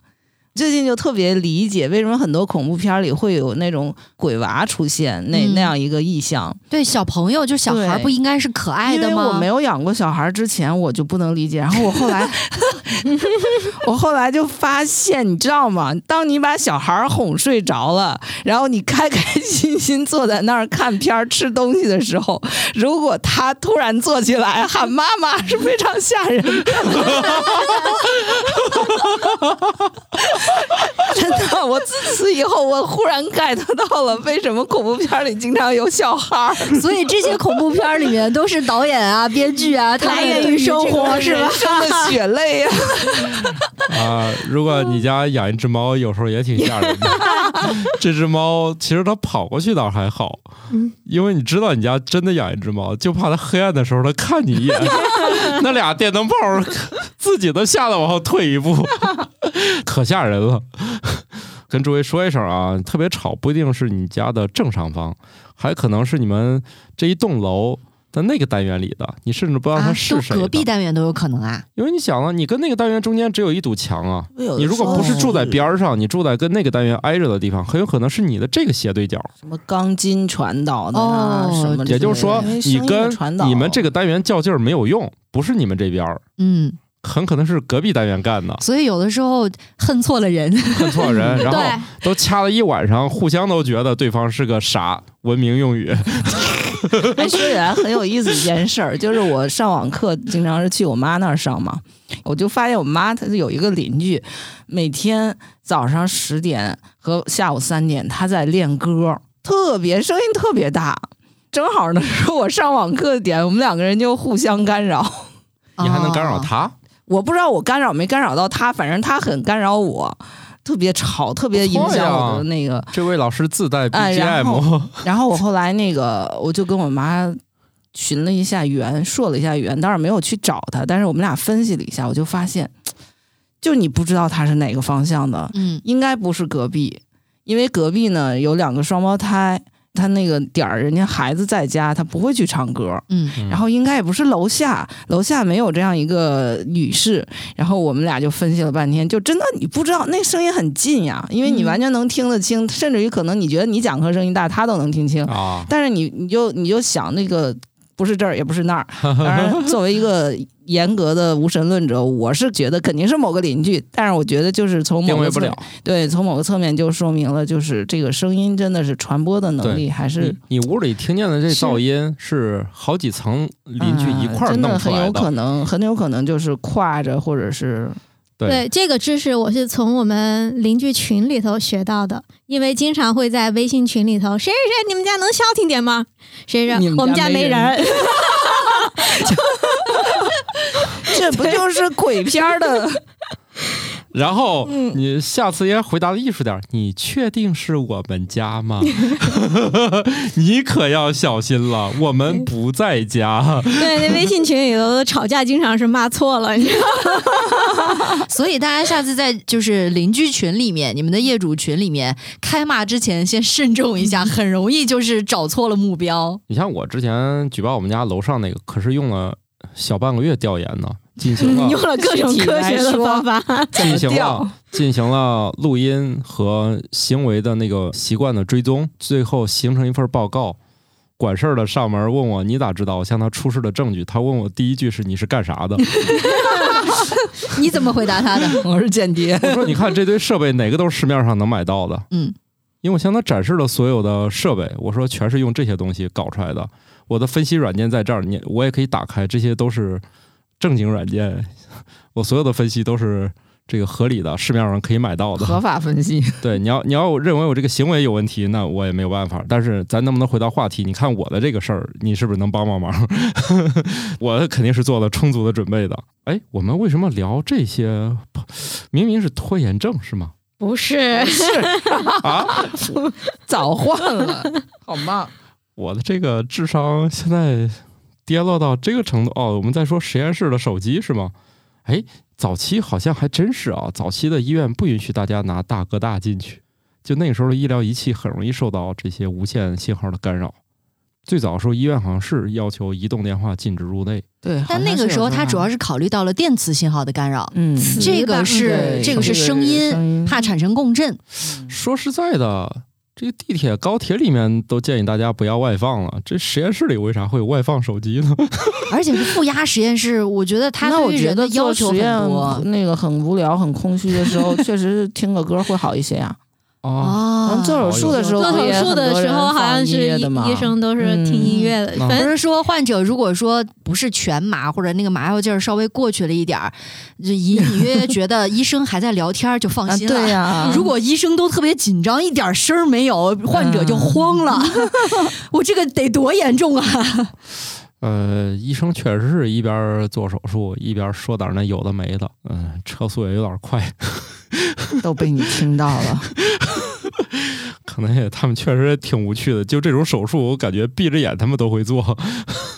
最近就特别理解为什么很多恐怖片里会有那种鬼娃出现，那、嗯那样一个意象。对，小朋友就小孩对不应该是可爱的吗？因为我没有养过小孩之前，我就不能理解。然后我后来，<laughs> 我后来就发现，你知道吗？当你把小孩哄睡着了，然后你开开心心坐在那儿看片儿、吃东西的时候，如果他突然坐起来喊妈妈，是非常吓人的。<laughs> <laughs> 真的，我自此以后，我忽然 get 到了为什么恐怖片里经常有小孩儿。所以这些恐怖片里面都是导演啊、编剧啊，他源于生活是吧？生的血泪呀、啊，如果你家养一只猫，有时候也挺吓人的。<laughs> 这只猫其实它跑过去倒还好，因为你知道你家真的养一只猫，就怕它黑暗的时候它看你一眼，<laughs> 那俩电灯泡自己都吓得往后退一步，<laughs> 可吓人了。跟诸位说一声啊，特别吵不一定是你家的正上方，还可能是你们这一栋楼的那个单元里的，你甚至不知道它啊，都是谁的。隔壁单元都有可能啊。因为你想啊，你跟那个单元中间只有一堵墙啊，你如果不是住在边儿上，你住在跟那个单元挨着的地方，很有可能是你的这个斜对角。什么钢筋传导的啊，哦什么的？也就是说，你跟你们这个单元较劲儿没有用，不是你们这边儿，嗯，很可能是隔壁单元干的，所以有的时候恨错了人。恨错了人，<laughs> 然后都掐了一晚上，互相都觉得对方是个傻，文明用语。<laughs> 哎，说起来很有意思一件事儿，就是我上网课经常是去我妈那儿上嘛，我就发现我妈她有一个邻居，每天早上十点和下午三点她在练歌，特别声音特别大，正好呢是我上网课的点，我们两个人就互相干扰。你还能干扰哦？他？我不知道我干扰没干扰到他，反正他很干扰我，特别吵，特别影响我的那个。这位老师自带哎然 BGM，<laughs> 然后我后来那个，我就跟我妈寻了一下缘，说了一下缘，当然没有去找他，但是我们俩分析了一下，我就发现，就你不知道他是哪个方向的，嗯，应该不是隔壁，因为隔壁呢有两个双胞胎，他那个点儿人家孩子在家，他不会去唱歌。嗯然后应该也不是楼下，楼下没有这样一个女士。然后我们俩就分析了半天，就真的你不知道那声音很近呀，因为你嗯完全能听得清，甚至于可能你觉得你讲课声音大，他都能听清。啊，但是你你就你就想那个不是这儿也不是那儿。当然，<laughs> 作为一个严格的无神论者，我是觉得肯定是某个邻居，但是我觉得就是从某个不了。对，从某个侧面就说明了，就是这个声音真的是传播的能力还是你你屋里听见的这噪音是好几层邻居一块儿啊真的很有可能，很有可能就是跨着或者是对对这个知识，我是从我们邻居群里头学到的，因为经常会在微信群里头，谁谁谁，你们家能消停点吗？谁谁你们家我们家没没人，<laughs> 这不就是鬼片儿的？<laughs> 然后嗯你下次也回答的艺术点儿，你确定是我们家吗？<laughs> 你可要小心了，我们不在家。对，那微信群里头吵架经常是骂错了，你知道吗？<laughs> 所以大家下次在就是邻居群里面、你们的业主群里面开骂之前，先慎重一下，很容易就是找错了目标。你像我之前举报我们家楼上那个，可是用了小半个月调研呢，<laughs> <laughs> 进行了用了各种科学的方法，进行了？进行了录音和行为的那个习惯的追踪，最后形成一份报告。管事儿的上门问我你咋知道？我向他出示了证据。他问我第一句是你是干啥的？你怎么回答他的？<laughs> 我是间谍。我说你看这堆设备哪个都是市面上能买到的？嗯，因为我向他展示了所有的设备，我说全是用这些东西搞出来的。我的分析软件在这儿，你我也可以打开，这些都是正经软件。<laughs> 我所有的分析都是这个合理的，市面上可以买到的。合法分析，<laughs> 对，你要你要认为我这个行为有问题，那我也没有办法。但是咱能不能回到话题？你看我的这个事儿，你是不是能帮帮忙？<laughs> 我肯定是做了充足的准备的。哎，我们为什么聊这些？明明是拖延症是吗？不是？是啊，早换了，好吗？我的这个智商现在跌落到这个程度哦。我们在说实验室的手机是吗？哎，早期好像还真是啊。早期的医院不允许大家拿大哥大进去，就那个时候的医疗仪器很容易受到这些无线信号的干扰。最早的时候，医院好像是要求移动电话禁止入内。对，但那个时候他主要是考虑到了电磁信号的干扰，嗯，这个是这个是，声音怕产生共振。说实在的，这个地铁、高铁里面都建议大家不要外放了，这实验室里为啥会有外放手机呢？<laughs> 而且是负压实验室，我觉得他那我觉对于人的得要求很做实验多那个很无聊、很空虚的时候，确实是听个歌会好一些呀。哦，啊。做手术的时候做手术的时候好像是医生都是听音乐的，嗯反正不是说患者如果说不是全麻或者那个麻药劲儿稍微过去了一点儿，就隐隐约约觉得医生还在聊天就放啊，心了。对呀，如果医生都特别紧张，一点声儿没有，患者就慌了。<laughs> 我这个得多严重啊！<laughs> 呃，医生确实是一边做手术一边说点那有的没的，嗯、车速也有点快，都被你听到了。<laughs> 可能也他们确实挺无趣的。就这种手术，我感觉闭着眼他们都会做。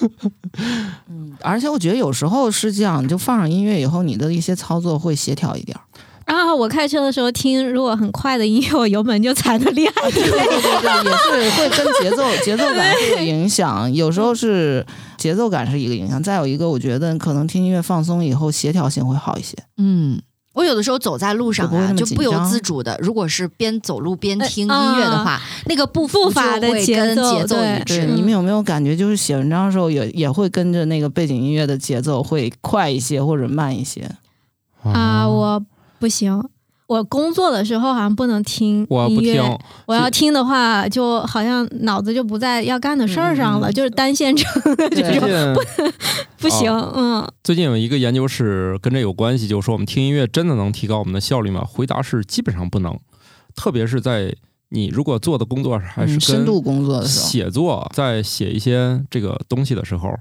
<laughs> 嗯，而且我觉得有时候是这样，就放上音乐以后，你的一些操作会协调一点儿。然后我开车的时候听，如果很快的音乐，我油门就踩的厉害。对对对，也是会跟节奏节奏感会有影响。有时候是节奏感是一个影响，再有一个，我觉得可能听音乐放松以后，协调性会好一些。嗯，我有的时候走在路上啊，就不由自主的，如果是边走路边呃听音乐的话，那个步步伐的节就会跟奏节奏对一致。你们有没有感觉，就是写文章的时候也也会跟着那个背景音乐的节奏会快一些或者慢一些？啊，我不行。我工作的时候好像不能听我不音乐，听，我要听的话，就好像脑子就不在要干的事儿上了，嗯就是单线程的这最种，近不 <laughs> 行。嗯，最近有一个研究是跟这有关系，就是说我们听音乐真的能提高我们的效率吗？回答是基本上不能，特别是在你如果做的工作还是嗯深跟度工作的时候，写作，在写一些这个东西的时候，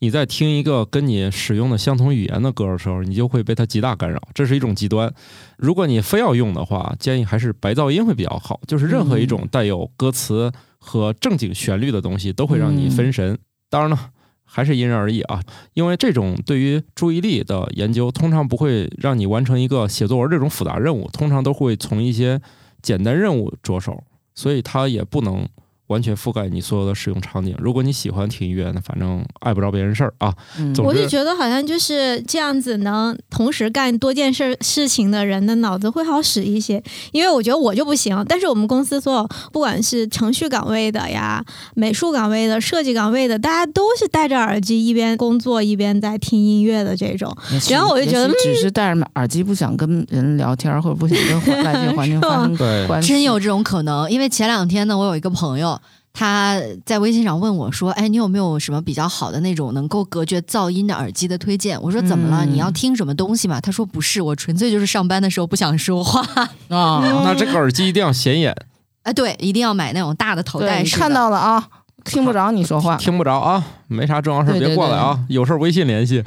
你在听一个跟你使用的相同语言的歌的时候，你就会被它极大干扰，这是一种极端。如果你非要用的话，建议还是白噪音会比较好，就是任何一种带有歌词和正经旋律的东西都会让你分神。当然了。还是因人而异啊，因为这种对于注意力的研究，通常不会让你完成一个写作文这种复杂任务，通常都会从一些简单任务着手，所以它也不能完全覆盖你所有的使用场景。如果你喜欢听音乐，那反正碍不着别人事儿啊。嗯我就觉得好像就是这样子，能同时干多件事事情的人的脑子会好使一些。因为我觉得我就不行，但是我们公司所有不管是程序岗位的呀、美术岗位的、设计岗位的，大家都是戴着耳机一边工作一边在听音乐的这种。然后我就觉得只是戴着耳机不想跟人聊天，或者不想跟环外界环境发生 <laughs> 关系。真有这种可能，因为前两天呢，我有一个朋友，他在微信上问我说：“哎，你有没有什么比较好的那种能够隔绝噪音的耳机的推荐？”我说：“怎么了？嗯你要听什么东西吗？”他说：“不是，我纯粹就是上班的时候不想说话。<laughs> 啊，那这个耳机一定要显眼，哎，<laughs> 对，一定要买那种大的头，戴式看到了啊，听不着你说话。听不着啊，没啥重要事别过来啊，有事微信联系。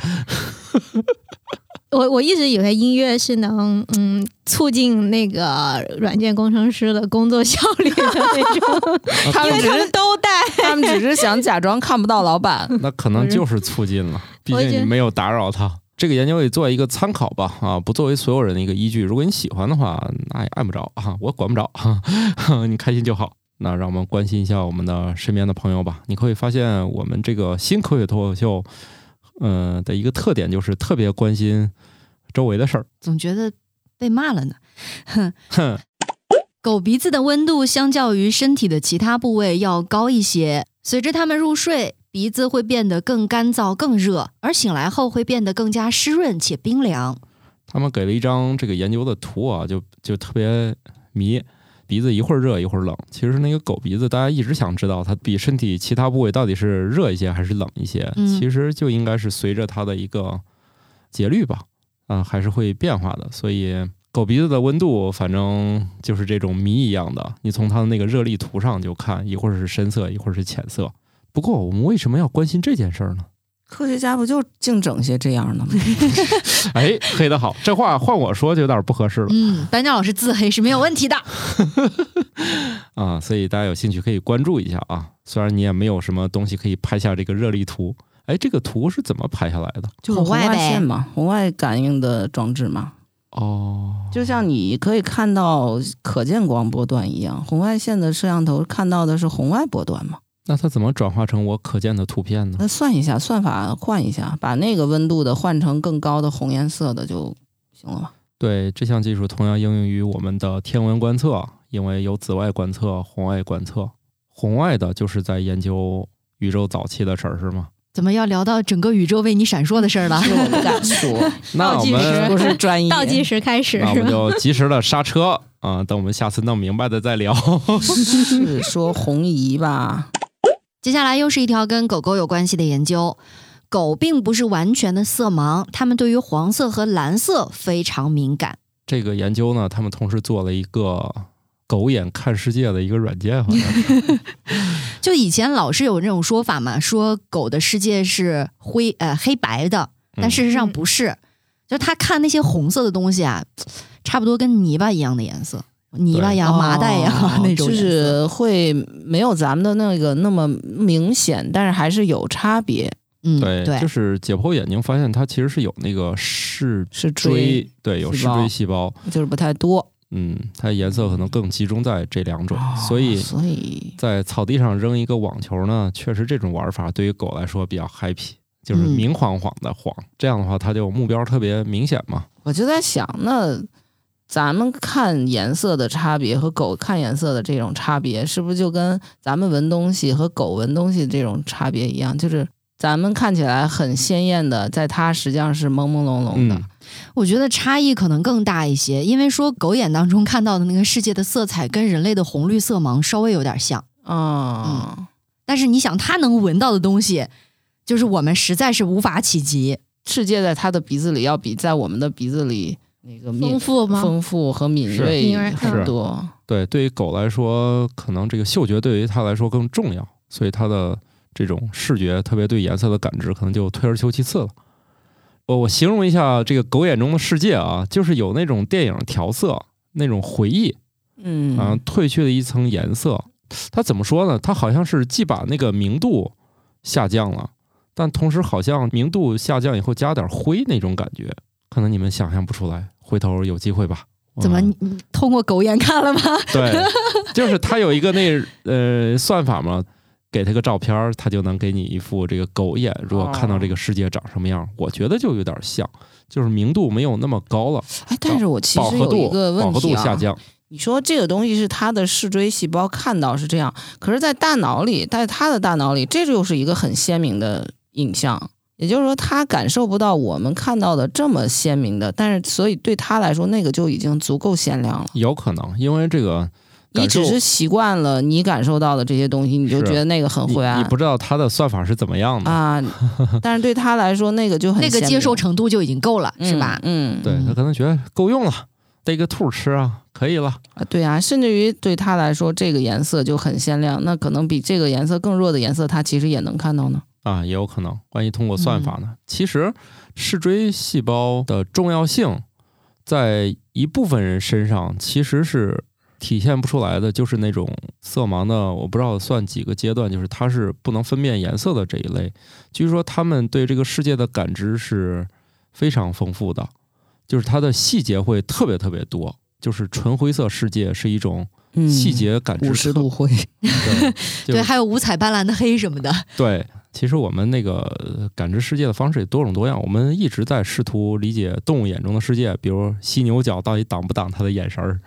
我我一直以为音乐是能嗯促进那个软件工程师的工作效率的那种，<laughs> 他们只是都带。他们只是想假装看不到老板。<laughs> 那可能就是促进了，毕竟你没有打扰他。这个研究也做一个参考吧，啊，不作为所有人的一个依据。如果你喜欢的话，那也按不着啊，我管不着哈，<laughs> 你开心就好。那让我们关心一下我们的身边的朋友吧。你可以发现，我们这个新科学脱口秀，呃的一个特点就是特别关心周围的事儿。总觉得被骂了呢。哼，<laughs> 狗鼻子的温度相较于身体的其他部位要高一些，随着它们入睡，鼻子会变得更干燥、更热，而醒来后会变得更加湿润且冰凉。他们给了一张这个研究的图啊，就就特别迷，鼻子一会儿热一会儿冷。其实那个狗鼻子，大家一直想知道它比身体其他部位到底是热一些还是冷一些。嗯其实就应该是随着它的一个节律吧，啊、还是会变化的。所以狗鼻子的温度，反正就是这种谜一样的，你从它的那个热力图上就看，一会儿是深色，一会儿是浅色。不过我们为什么要关心这件事儿呢？科学家不就净整些这样的吗？<laughs> 哎，黑的好，这话换我说就有点不合适了。嗯，班长老师自黑是没有问题的。<laughs> 啊，所以大家有兴趣可以关注一下啊。虽然你也没有什么东西可以拍下这个热力图，哎，这个图是怎么拍下来的？就是红外线嘛，红外感应的装置嘛，哦，就像你可以看到可见光波段一样，红外线的摄像头看到的是红外波段嘛。那它怎么转化成我可见的图片呢？那算一下，算法换一下，把那个温度的换成更高的红颜色的就行了吧。对，这项技术同样应用于我们的天文观测，因为有紫外观测、红外观测。红外的就是在研究宇宙早期的事儿，是吗？怎么要聊到整个宇宙为你闪烁的事儿了？是我不敢说，<laughs> 那我倒计时们不是专业。倒计时开始那我们？就及时的刹车啊、等我们下次弄明白的再聊。<laughs> 是说红移吧？接下来又是一条跟狗狗有关系的研究。狗并不是完全的色盲，它们对于黄色和蓝色非常敏感。这个研究呢，他们同时做了一个狗眼看世界的一个软件，好像。<laughs> 就以前老是有那种说法嘛，说狗的世界是灰呃黑白的，但事实上不是。就它看那些红色的东西啊，差不多跟泥巴一样的颜色，泥巴呀、麻袋呀、哦 <laughs> 那种就。是会没有咱们的那个那么明显，但是还是有差别。嗯，对，对，就是解剖眼睛发现它其实是有那个视视锥锥，，对，有视锥细胞，就是不太多，嗯，它颜色可能更集中在这两种，哦所以所以在草地上扔一个网球呢，确实这种玩法对于狗来说比较 happy，就是嗯明晃晃的晃，这样的话它就目标特别明显嘛。我就在想，那咱们看颜色的差别和狗看颜色的这种差别，是不是就跟咱们闻东西和狗闻东西这种差别一样？就是咱们看起来很鲜艳的，在它实际上是朦朦胧胧的。嗯，我觉得差异可能更大一些，因为说狗眼当中看到的那个世界的色彩跟人类的红绿色盲稍微有点像，嗯，但是你想它能闻到的东西，就是我们实在是无法企及。世界在它的鼻子里要比在我们的鼻子里那个丰富吗？丰富和敏是锐敏锐很多。对，对于狗来说，可能这个嗅觉对于它来说更重要，所以它的这种视觉，特别对颜色的感知，可能就退而求其次了。我我形容一下这个狗眼中的世界啊，就是有那种电影调色，那种回忆，嗯啊，褪去了一层颜色。它怎么说呢？它好像是既把那个明度下降了，但同时好像明度下降以后加点灰那种感觉，可能你们想象不出来。回头有机会吧。怎么嗯你通过狗眼看了吗？对，就是他有一个那呃算法嘛，给他个照片儿，它就能给你一副这个狗眼。如果看到这个世界长什么样，我觉得就有点像，就是明度没有那么高了，哎，但是我其实有一个问饱和度下降。你说这个东西是他的视锥细胞看到是这样，可是，在大脑里，在他的大脑里，这就是一个很鲜明的影像。也就是说，他感受不到我们看到的这么鲜明的，但是所以对他来说，那个就已经足够鲜亮了。有可能，因为这个你只是习惯了你感受到的这些东西，你就觉得那个很灰暗你不知道他的算法是怎么样的。啊。但是对他来说，那个就很那个接受程度就已经够了，是吧？嗯，对他可能觉得够用了，逮个兔吃啊，可以了。啊，对啊，甚至于对他来说，这个颜色就很鲜亮，那可能比这个颜色更弱的颜色，他其实也能看到呢。啊，也有可能。万一通过算法呢？嗯其实视锥细胞的重要性，在一部分人身上其实是体现不出来的，就是那种色盲的，我不知道算几个阶段，就是它是不能分辨颜色的这一类。据说他们对这个世界的感知是非常丰富的，就是它的细节会特别特别多。就是纯灰色世界是一种嗯，细节感知五十特度灰，<laughs> 对 <laughs> 就对，还有五彩斑斓的黑什么的。对，其实我们那个呃感知世界的方式也多种多样，我们一直在试图理解动物眼中的世界，比如犀牛角到底挡不挡它的眼神儿？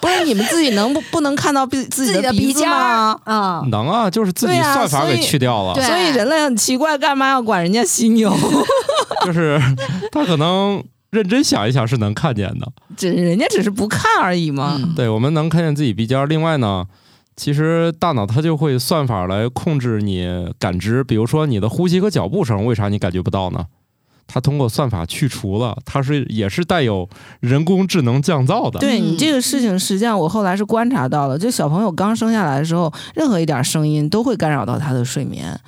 不是你们自己能不不能看到自自己自己的鼻尖吗？啊，能啊，就是自己算法给去掉了，对所以人类很奇怪，干嘛要管人家犀牛？<laughs> 就是他可能认真想一想是能看见的。只人家只是不看而已嘛。嗯对，我们能看见自己鼻尖儿。另外呢，其实大脑它就会算法来控制你感知，比如说你的呼吸和脚步声，为啥你感觉不到呢？它通过算法去除了，它是也是带有人工智能降噪的。对你嗯这个事情，实际上我后来是观察到了，就小朋友刚生下来的时候，任何一点声音都会干扰到他的睡眠。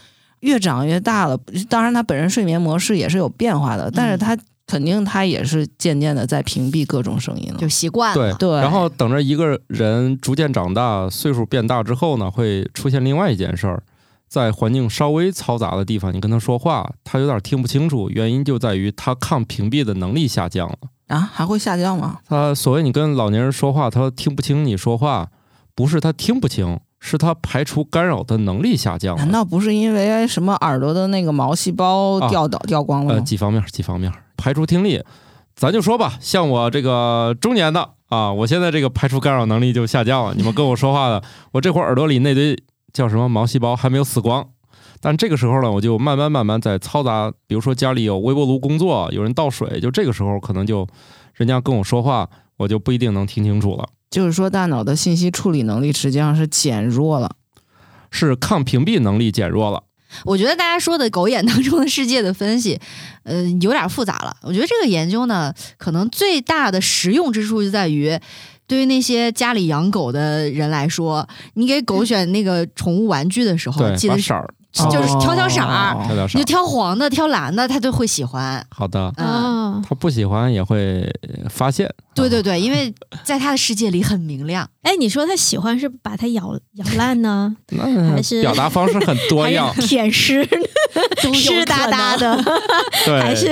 越长越大了，当然他本人睡眠模式也是有变化的，但是他肯定他也是渐渐的在屏蔽各种声音了。就习惯对了。对，然后等着一个人逐渐长大，岁数变大之后呢，会出现另外一件事儿，在环境稍微嘈杂的地方，你跟他说话，他有点听不清楚，原因就在于他抗屏蔽的能力下降了。啊，还会下降吗？他所谓你跟老年人说话，他听不清你说话，不是他听不清，是他排除干扰的能力下降了。难道不是因为什么耳朵的那个毛细胞啊掉倒、掉光了呃，几方面，几方面，排除听力，咱就说吧，像我这个中年的啊，我现在这个排除干扰能力就下降了。你们跟我说话的，我这会儿耳朵里那堆叫什么毛细胞还没有死光，但这个时候呢，我就慢慢慢慢在嘈杂，比如说家里有微波炉工作，有人倒水，就这个时候可能就人家跟我说话，我就不一定能听清楚了。就是说，大脑的信息处理能力实际上是减弱了。是抗屏蔽能力减弱了，我觉得大家说的狗眼当中的世界的分析，呃，有点复杂了。我觉得这个研究呢，可能最大的实用之处就在于。对于那些家里养狗的人来说，你给狗选那个宠物玩具的时候，记得把色儿就是挑挑色儿哦挑色。你就挑黄的、挑蓝的，他就会喜欢。好的，嗯，啊，他不喜欢也会发现。对对对，因为在他的世界里很明亮。哎，你说他喜欢是把它咬咬烂呢，<laughs> 还是表达方式很多样舔湿 <laughs> 湿哒哒的，对，还是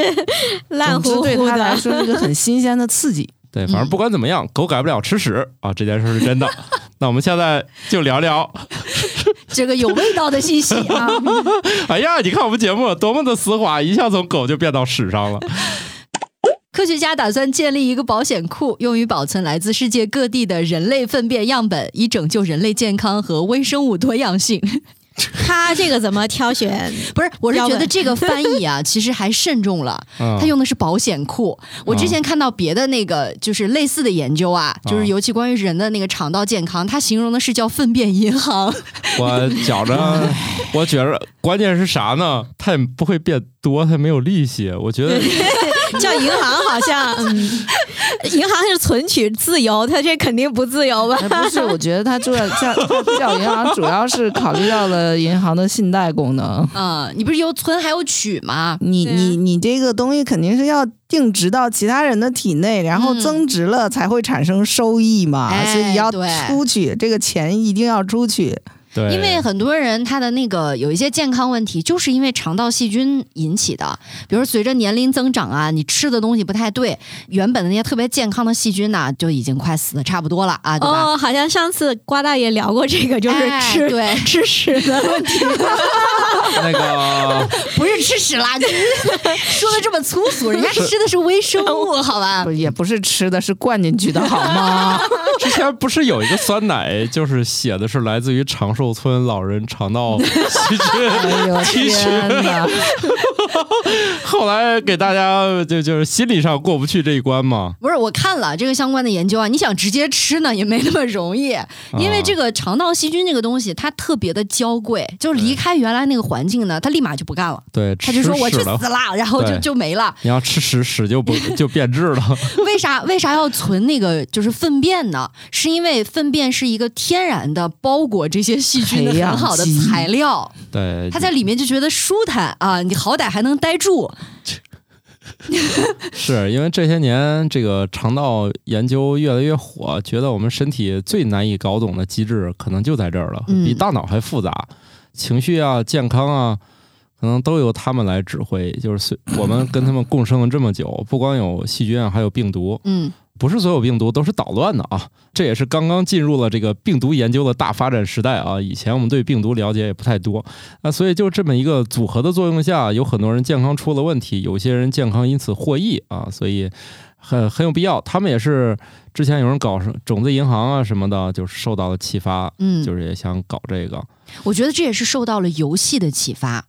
烂乎乎对他来的？说是一个很新鲜的刺激。对，反正不管怎么样，狗改不了吃屎啊，这件事是真的。<laughs> 那我们现在就聊聊这个有味道的信息啊。<laughs> 哎呀，你看我们节目多么的丝滑，一下从狗就变到屎上了。<laughs> 科学家打算建立一个保险库，用于保存来自世界各地的人类粪便样本，以拯救人类健康和微生物多样性。他这个怎么挑选？<laughs> 不是，我是觉得这个翻译啊，<laughs> 其实还慎重了。嗯他用的是保险库。我之前看到别的那个就是类似的研究啊，就是尤其关于人的那个肠道健康，他形容的是叫粪便银行。<laughs> 我觉着，我觉着关键是啥呢？它也不会变多，它也没有利息。我觉得叫银行好像，嗯，银行是存取自由，他这肯定不自由吧？哎不是，我觉得他主要叫它叫银行，主要是考虑到了银行的信贷功能。啊、你不是有存还有取吗？你你你这个东西肯定是要定值到其他人的体内，然后嗯增值了才会产生收益嘛，哎所以要出去，这个钱一定要出去。对，因为很多人他的那个有一些健康问题，就是因为肠道细菌引起的。比如随着年龄增长啊，你吃的东西不太对，原本的那些特别健康的细菌呢、就已经快死的差不多了啊，对吧？哦，好像上次瓜大爷聊过这个，就是哎吃、对 <laughs> 吃屎的问题。<laughs> <laughs> 那个 <laughs> 不是吃屎啦，<laughs> 就是说的这么粗俗，人家吃的是微生物，好吧不？也不是吃的，是灌进去的好吗？之前不是有一个酸奶，就是写的是来自于长寿村老人肠道细菌，哎呦天哪！后来给大家就就是心理上过不去这一关嘛。不是，我看了这个相关的研究啊，你想直接吃呢也没那么容易，因为这个肠道细菌这个东西它特别的娇贵，就离开原来那个环境呢，他立马就不干了，对，他就说我去死啦，<laughs> 然后就就没了。你要吃屎，屎就不 <laughs> 就变质了。<laughs> 为啥为啥要存那个就是粪便呢？是因为粪便是一个天然的包裹这些细菌的很好的材料，对，他在里面就觉得舒坦啊，你好歹还能待住。是因为这些年这个肠道研究越来越火，觉得我们身体最难以搞懂的机制可能就在这儿了，嗯比大脑还复杂，情绪啊、健康啊，可能都由他们来指挥。就是随我们跟他们共生了这么久，不光有细菌啊，还有病毒，嗯，不是所有病毒都是捣乱的啊。这也是刚刚进入了这个病毒研究的大发展时代啊。以前我们对病毒了解也不太多，那所以就这么一个组合的作用下，有很多人健康出了问题，有些人健康因此获益啊，所以很很有必要。他们也是之前有人搞什种子银行啊什么的，就是受到了启发，嗯就是也想搞这个。我觉得这也是受到了游戏的启发，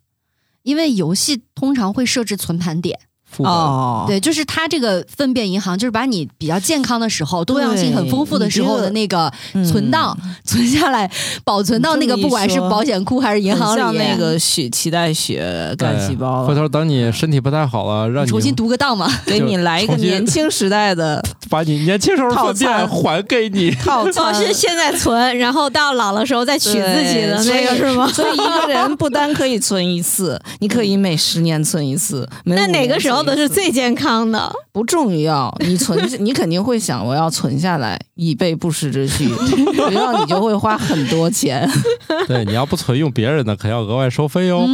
因为游戏通常会设置存盘点。副本哦，对，就是它这个粪便银行，就是把你比较健康的时候、多样性很丰富的时候的那个存档、存下来，保存到那个不管是保险库还是银行里，那个血脐带血干细胞，回头等你身体不太好了，让你重新读个档嘛。<laughs> 给你来一个年轻时代的 <laughs> 把你年轻时候套粪便还给你。哦，套餐。是现在存，然后到老的时候再取自己的那个是吗？所以一个人不单可以存一次，你可以每十年存一次。那哪个年时候的是最健康的？不重要？你存，你肯定会想我要存下来，以备不时之需。<laughs> 然后你就会花很多钱。<laughs> 对，你要不存用别人的，可要额外收费哦。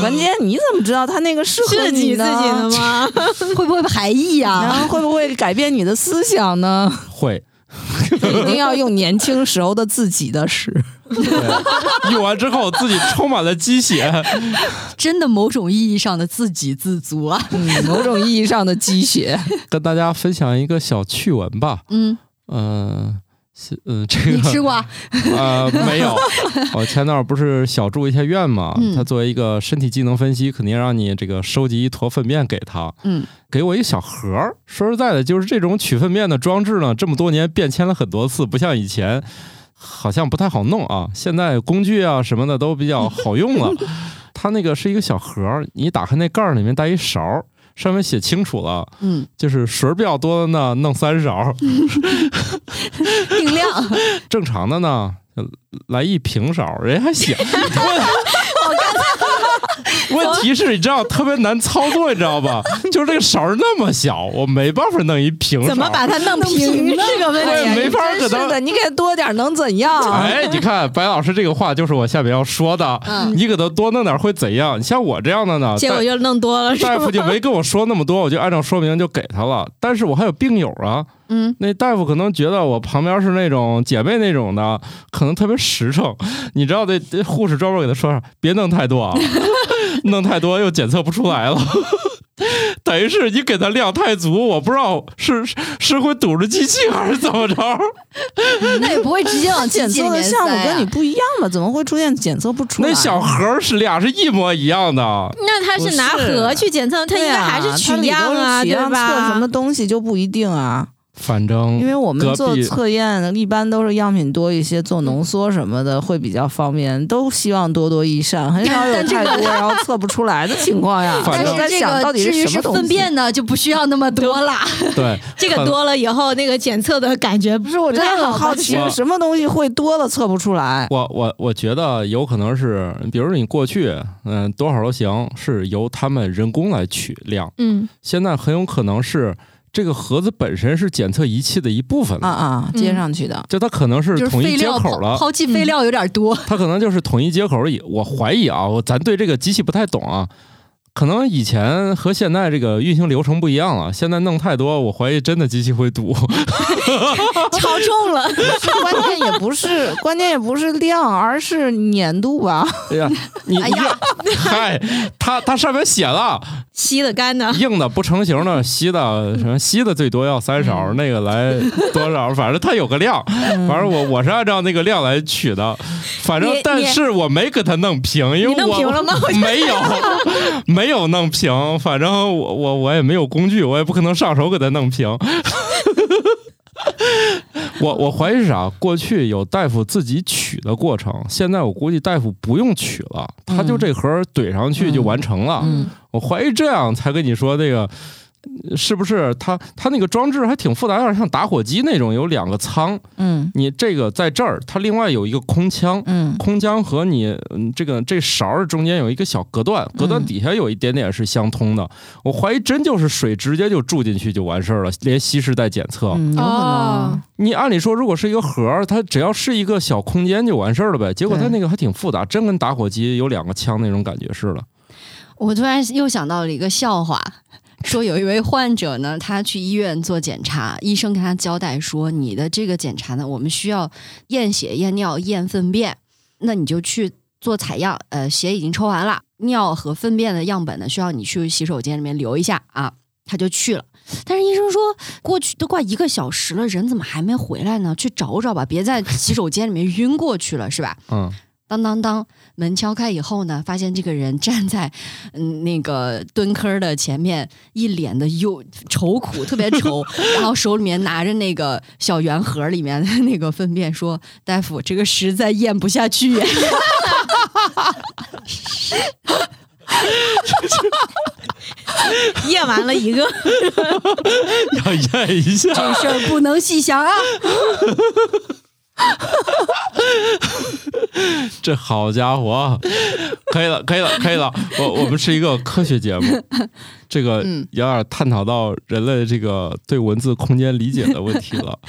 关键你怎么知道他那个适合是你自己的呢？吗？<laughs> 会不会排异然呀？后会不会改变你的思想呢？会，一定要用年轻时候的自己的屎。对，用完之后自己充满了鸡血。<laughs> 真的某种意义上的自给自足啊。嗯，某种意义上的鸡血。跟大家分享一个小趣闻吧。嗯，嗯、是嗯、这你吃过啊？<laughs> 呃没有。我前段儿不是小住一下院嘛，嗯他作为一个身体机能分析，肯定让你这个收集一坨粪便给他。嗯，给我一个小盒儿。说实在的，就是这种取粪便的装置呢，这么多年变迁了很多次，不像以前。好像不太好弄啊，现在工具啊什么的都比较好用了。<laughs> 它那个是一个小盒儿，你打开那盖儿，里面带一勺儿，上面写清楚了，嗯，就是水儿比较多的呢，弄三勺；<laughs> 定量。正常的呢，来一平勺。人家还写，<laughs> 问 <laughs> 问题是，你知道特别难操作，你知道吧？<laughs> 就是这个勺儿那么小，我没办法弄一平勺。怎么把它弄平是个问题。对没法可能真的，你给他多点能怎样？哎，你看白老师这个话就是我下面要说的，嗯你给他多弄点会怎样？你像我这样的呢，结果就弄多了，大夫就没跟我说那么多，我就按照说明就给他了。但是我还有病友啊，嗯，那大夫可能觉得我旁边是那种姐妹那种的，可能特别实诚。你知道那那护士专门给他说啥？别弄太多啊，<laughs> 弄太多又检测不出来了。<laughs> 等于是你给他量太足，我不知道是是是会堵着机器还是怎么着。那也不会直接往检测的项目跟你不一样吧？怎么会出现检测不出来？那小盒儿是俩是一模一样的。那他是拿盒去检测，他应该还是取样啊，对都是取样测？什么东西就不一定啊。反正因为我们做测验一般都是样品多一些，做浓缩什么的会比较方便，都希望多多益善，很少 <laughs> 有但这个太多然后测不出来的情况呀。<laughs> 反正但是这我在想，到个底至于是什么东西粪便呢，就不需要那么多 <laughs> 啦。对这个多了以后，那个检测的感觉不是，我真的很好奇，什么东西会多了测不出来？我我我觉得有可能是，比如你过去嗯多少都行，是由他们人工来取量，嗯，现在很有可能是这个盒子本身是检测仪器的一部分啊啊，接上去的。就它可能是统一接口了。抛抛弃废料有点多。它可能就是统一接口。我怀疑啊，我咱对这个机器不太懂啊，可能以前和现在这个运行流程不一样了。现在弄太多，我怀疑真的机器会堵。<laughs> 超重了，关键也不是，关键也不是量，而是粘度吧。哎呀，你哎呀嗨，它它上面写了，稀的干的，硬的不成型的，稀的什么稀的最多要三勺，那个来多少，反正它有个量，反正我我是按照那个量来取的，反正但是我没给它弄平，因为我平了吗？<laughs> 没有没有弄平，反正我我我也没有工具，我也不可能上手给它弄平。<laughs> 我我怀疑是啥？过去有大夫自己取的过程，现在我估计大夫不用取了，他就这盒怼上去就完成了。嗯，我怀疑这样才跟你说那个。是不是它它那个装置还挺复杂，有点像打火机那种，有两个仓。嗯你这个在这儿，它另外有一个空腔，嗯空腔和你嗯这个这勺儿中间有一个小隔断，隔断底下有一点点是相通的。我怀疑真就是水直接就注进去就完事儿了，连稀释带检测。嗯，有可哦能。你按理说，如果是一个盒儿，它只要是一个小空间就完事儿了呗。结果它那个还挺复杂，真跟打火机有两个枪那种感觉似的。我突然又想到了一个笑话，说有一位患者呢，他去医院做检查，医生跟他交代说，你的这个检查呢，我们需要验血、验尿、验粪便，那你就去做采样，呃，血已经抽完了，尿和粪便的样本呢，需要你去洗手间里面留一下啊，他就去了。但是医生说，过去都快一个小时了，人怎么还没回来呢？去找找吧，别在洗手间里面晕过去了，是吧？嗯，当当当，门敲开以后呢，发现这个人站在 <laughs> 嗯那个蹲坑的前面，一脸的忧愁苦，特别愁，<laughs> 然后手里面拿着那个小圆盒里面的那个粪便，说：“大夫，这个实在咽不下去。<laughs> 验完了一个，要验一下。这事儿不能细想啊。<laughs> 这好家伙，可以了，可以了，可以了。我我们是一个科学节目，这个嗯有点探讨到人类这个对文字空间理解的问题了。<laughs>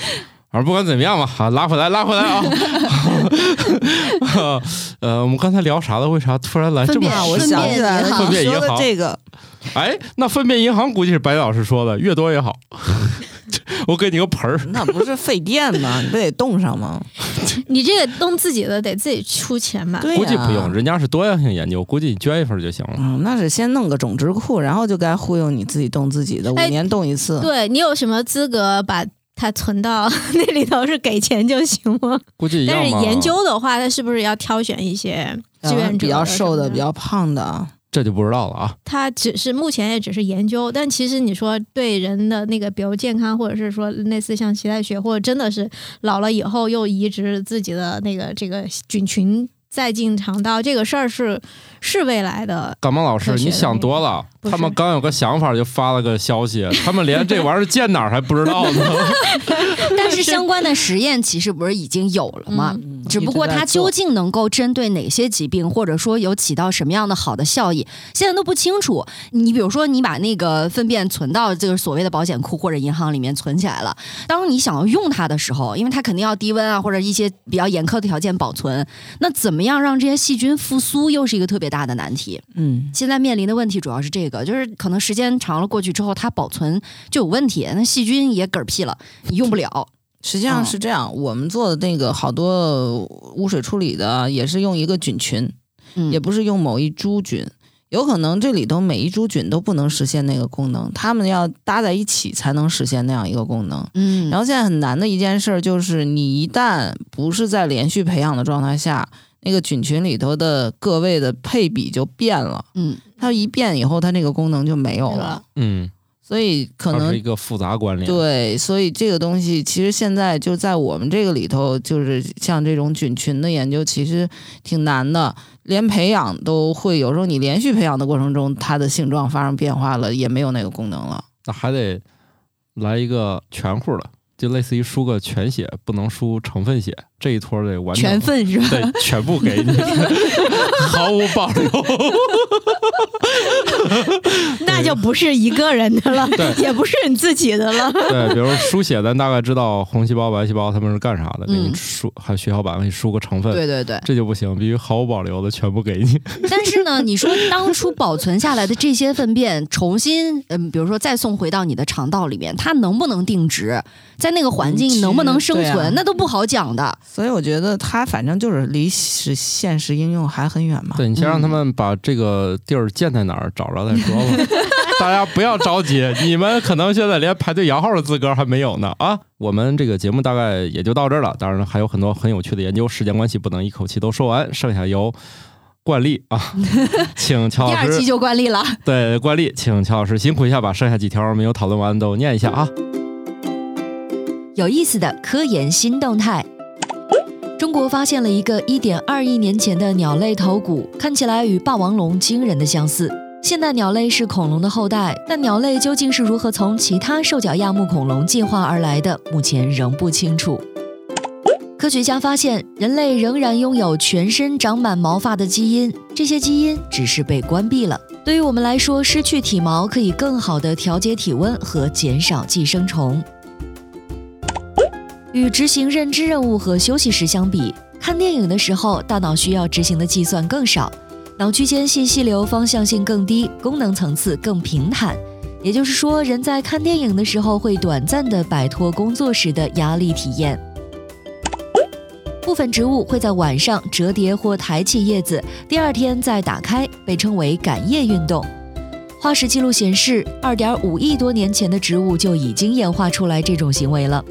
而不管怎么样吧，好，拉回来，拉回来啊！<laughs> 呃，我们刚才聊啥了？为啥突然来这么我粪想起来了，便粪便你说的银行这个，哎，那分辨银行估计是白老师说的，越多越好。我给你个盆儿，那不是费电吗？你不得冻上吗？<laughs> 你这个冻自己的得自己出钱吧？对呀估计不用，人家是多样性研究，估计你捐一份就行了。嗯，那是先弄个种植库，然后就该忽悠你自己冻自己的，五哎年冻一次。对你有什么资格把它存到 <laughs> 那里头？是给钱就行吗？估计一样。但是研究的话，它是不是要挑选一些志愿者比较瘦的、比较胖的，这就不知道了啊。它只是目前也只是研究，但其实你说对人的那个，比如健康，或者是说类似像脐带血，或者真的是老了以后又移植自己的那个这个菌群再进肠道，这个事儿是是未来的。感冒老师，你想多了。他们刚有个想法就发了个消息，他们连这玩意儿建哪儿还不知道呢。<laughs> <laughs> 但是相关的实验其实不是已经有了吗？嗯嗯，只不过它究竟能够针对哪些疾病，或者说有起到什么样的好的效益，现在都不清楚。你比如说，你把那个粪便存到这个所谓的保险库或者银行里面存起来了，当你想要用它的时候，因为它肯定要低温啊，或者一些比较严苛的条件保存，那怎么样让这些细菌复苏，又是一个特别大的难题。嗯，现在面临的问题主要是这个，就是可能时间长了过去之后，它保存就有问题，那细菌也嗝屁了，你用不了。实际上哦是这样，我们做的那个好多污水处理的也是用一个菌群，嗯，也不是用某一株菌。有可能这里头每一株菌都不能实现那个功能，它们要搭在一起才能实现那样一个功能。嗯，然后现在很难的一件事儿就是，你一旦不是在连续培养的状态下，那个菌群里头的各位的配比就变了。嗯，它一变以后，它那个功能就没有了。嗯，所以可能是一个复杂关联。对，所以这个东西其实现在就在我们这个里头，就是像这种菌群的研究，其实挺难的，连培养都会有时候你连续培养的过程中，它的性状发生变化了，也没有那个功能了。那还得来一个全乎的，就类似于输个全血，不能输成分血，这一坨得完全份是吧？对，全部给你，<laughs> 毫无保留。<laughs> 那就不是一个人的了对，也不是你自己的了。对，比如输血，咱大概知道红细胞、白细胞它们是干啥的，给你嗯输，还有血小板给你输个成分，对对对。这就不行，必须毫无保留的全部给你。<laughs> 但是呢，你说当初保存下来的这些粪便重新，嗯，比如说再送回到你的肠道里面，它能不能定植，在那个环境能不能生存，那都不好讲的。所以我觉得它反正就是离实现实应用还很远嘛。对你先让他们把这个地儿建在哪儿找着再说吧。<laughs> 大家不要着急，你们可能现在连排队摇号的资格还没有呢啊！我们这个节目大概也就到这儿了，当然还有很多很有趣的研究，时间关系不能一口气都说完，剩下由惯例啊，<laughs> 请乔老师第二期就惯例了。对惯例，请乔老师辛苦一下，把剩下几条没有讨论完都念一下啊。有意思的科研新动态。中国发现了一个1.2亿年前的鸟类头骨，看起来与霸王龙惊人的相似。现代鸟类是恐龙的后代，但鸟类究竟是如何从其他兽脚亚目恐龙进化而来的，目前仍不清楚。科学家发现，人类仍然拥有全身长满毛发的基因，这些基因只是被关闭了。对于我们来说，失去体毛可以更好地调节体温和减少寄生虫。与执行认知任务和休息时相比，看电影的时候，大脑需要执行的计算更少，脑区间信息流方向性更低，功能层次更平坦。也就是说，人在看电影的时候会短暂的摆脱工作时的压力体验。部分植物会在晚上折叠或抬起叶子，第二天再打开，被称为赶叶运动。化石记录显示，2.5亿多年前的植物就已经演化出来这种行为了。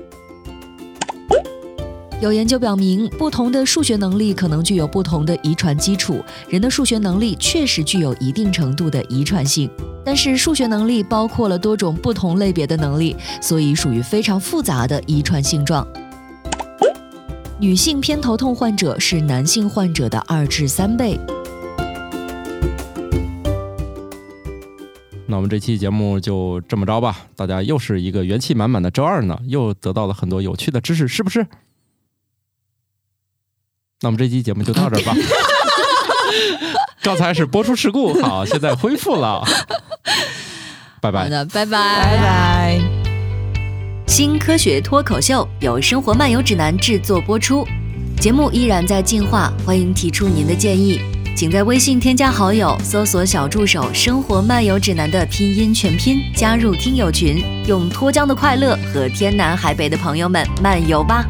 有研究表明，不同的数学能力可能具有不同的遗传基础。人的数学能力确实具有一定程度的遗传性，但是数学能力包括了多种不同类别的能力，所以属于非常复杂的遗传性状。女性偏头痛患者是男性患者的二至三倍。那我们这期节目就这么着吧，大家又是一个元气满满的周二呢，又得到了很多有趣的知识，是不是？那我们这期节目就到这儿吧。<laughs> 刚才是播出事故，好，现在恢复了，拜拜好。的，拜拜。拜拜。新科学脱口秀由《生活漫游指南》制作播出，节目依然在进化，欢迎提出您的建议，请在微信添加好友，搜索小助手“生活漫游指南”的拼音全拼，加入听友群，用脱缰的快乐和天南海北的朋友们漫游吧。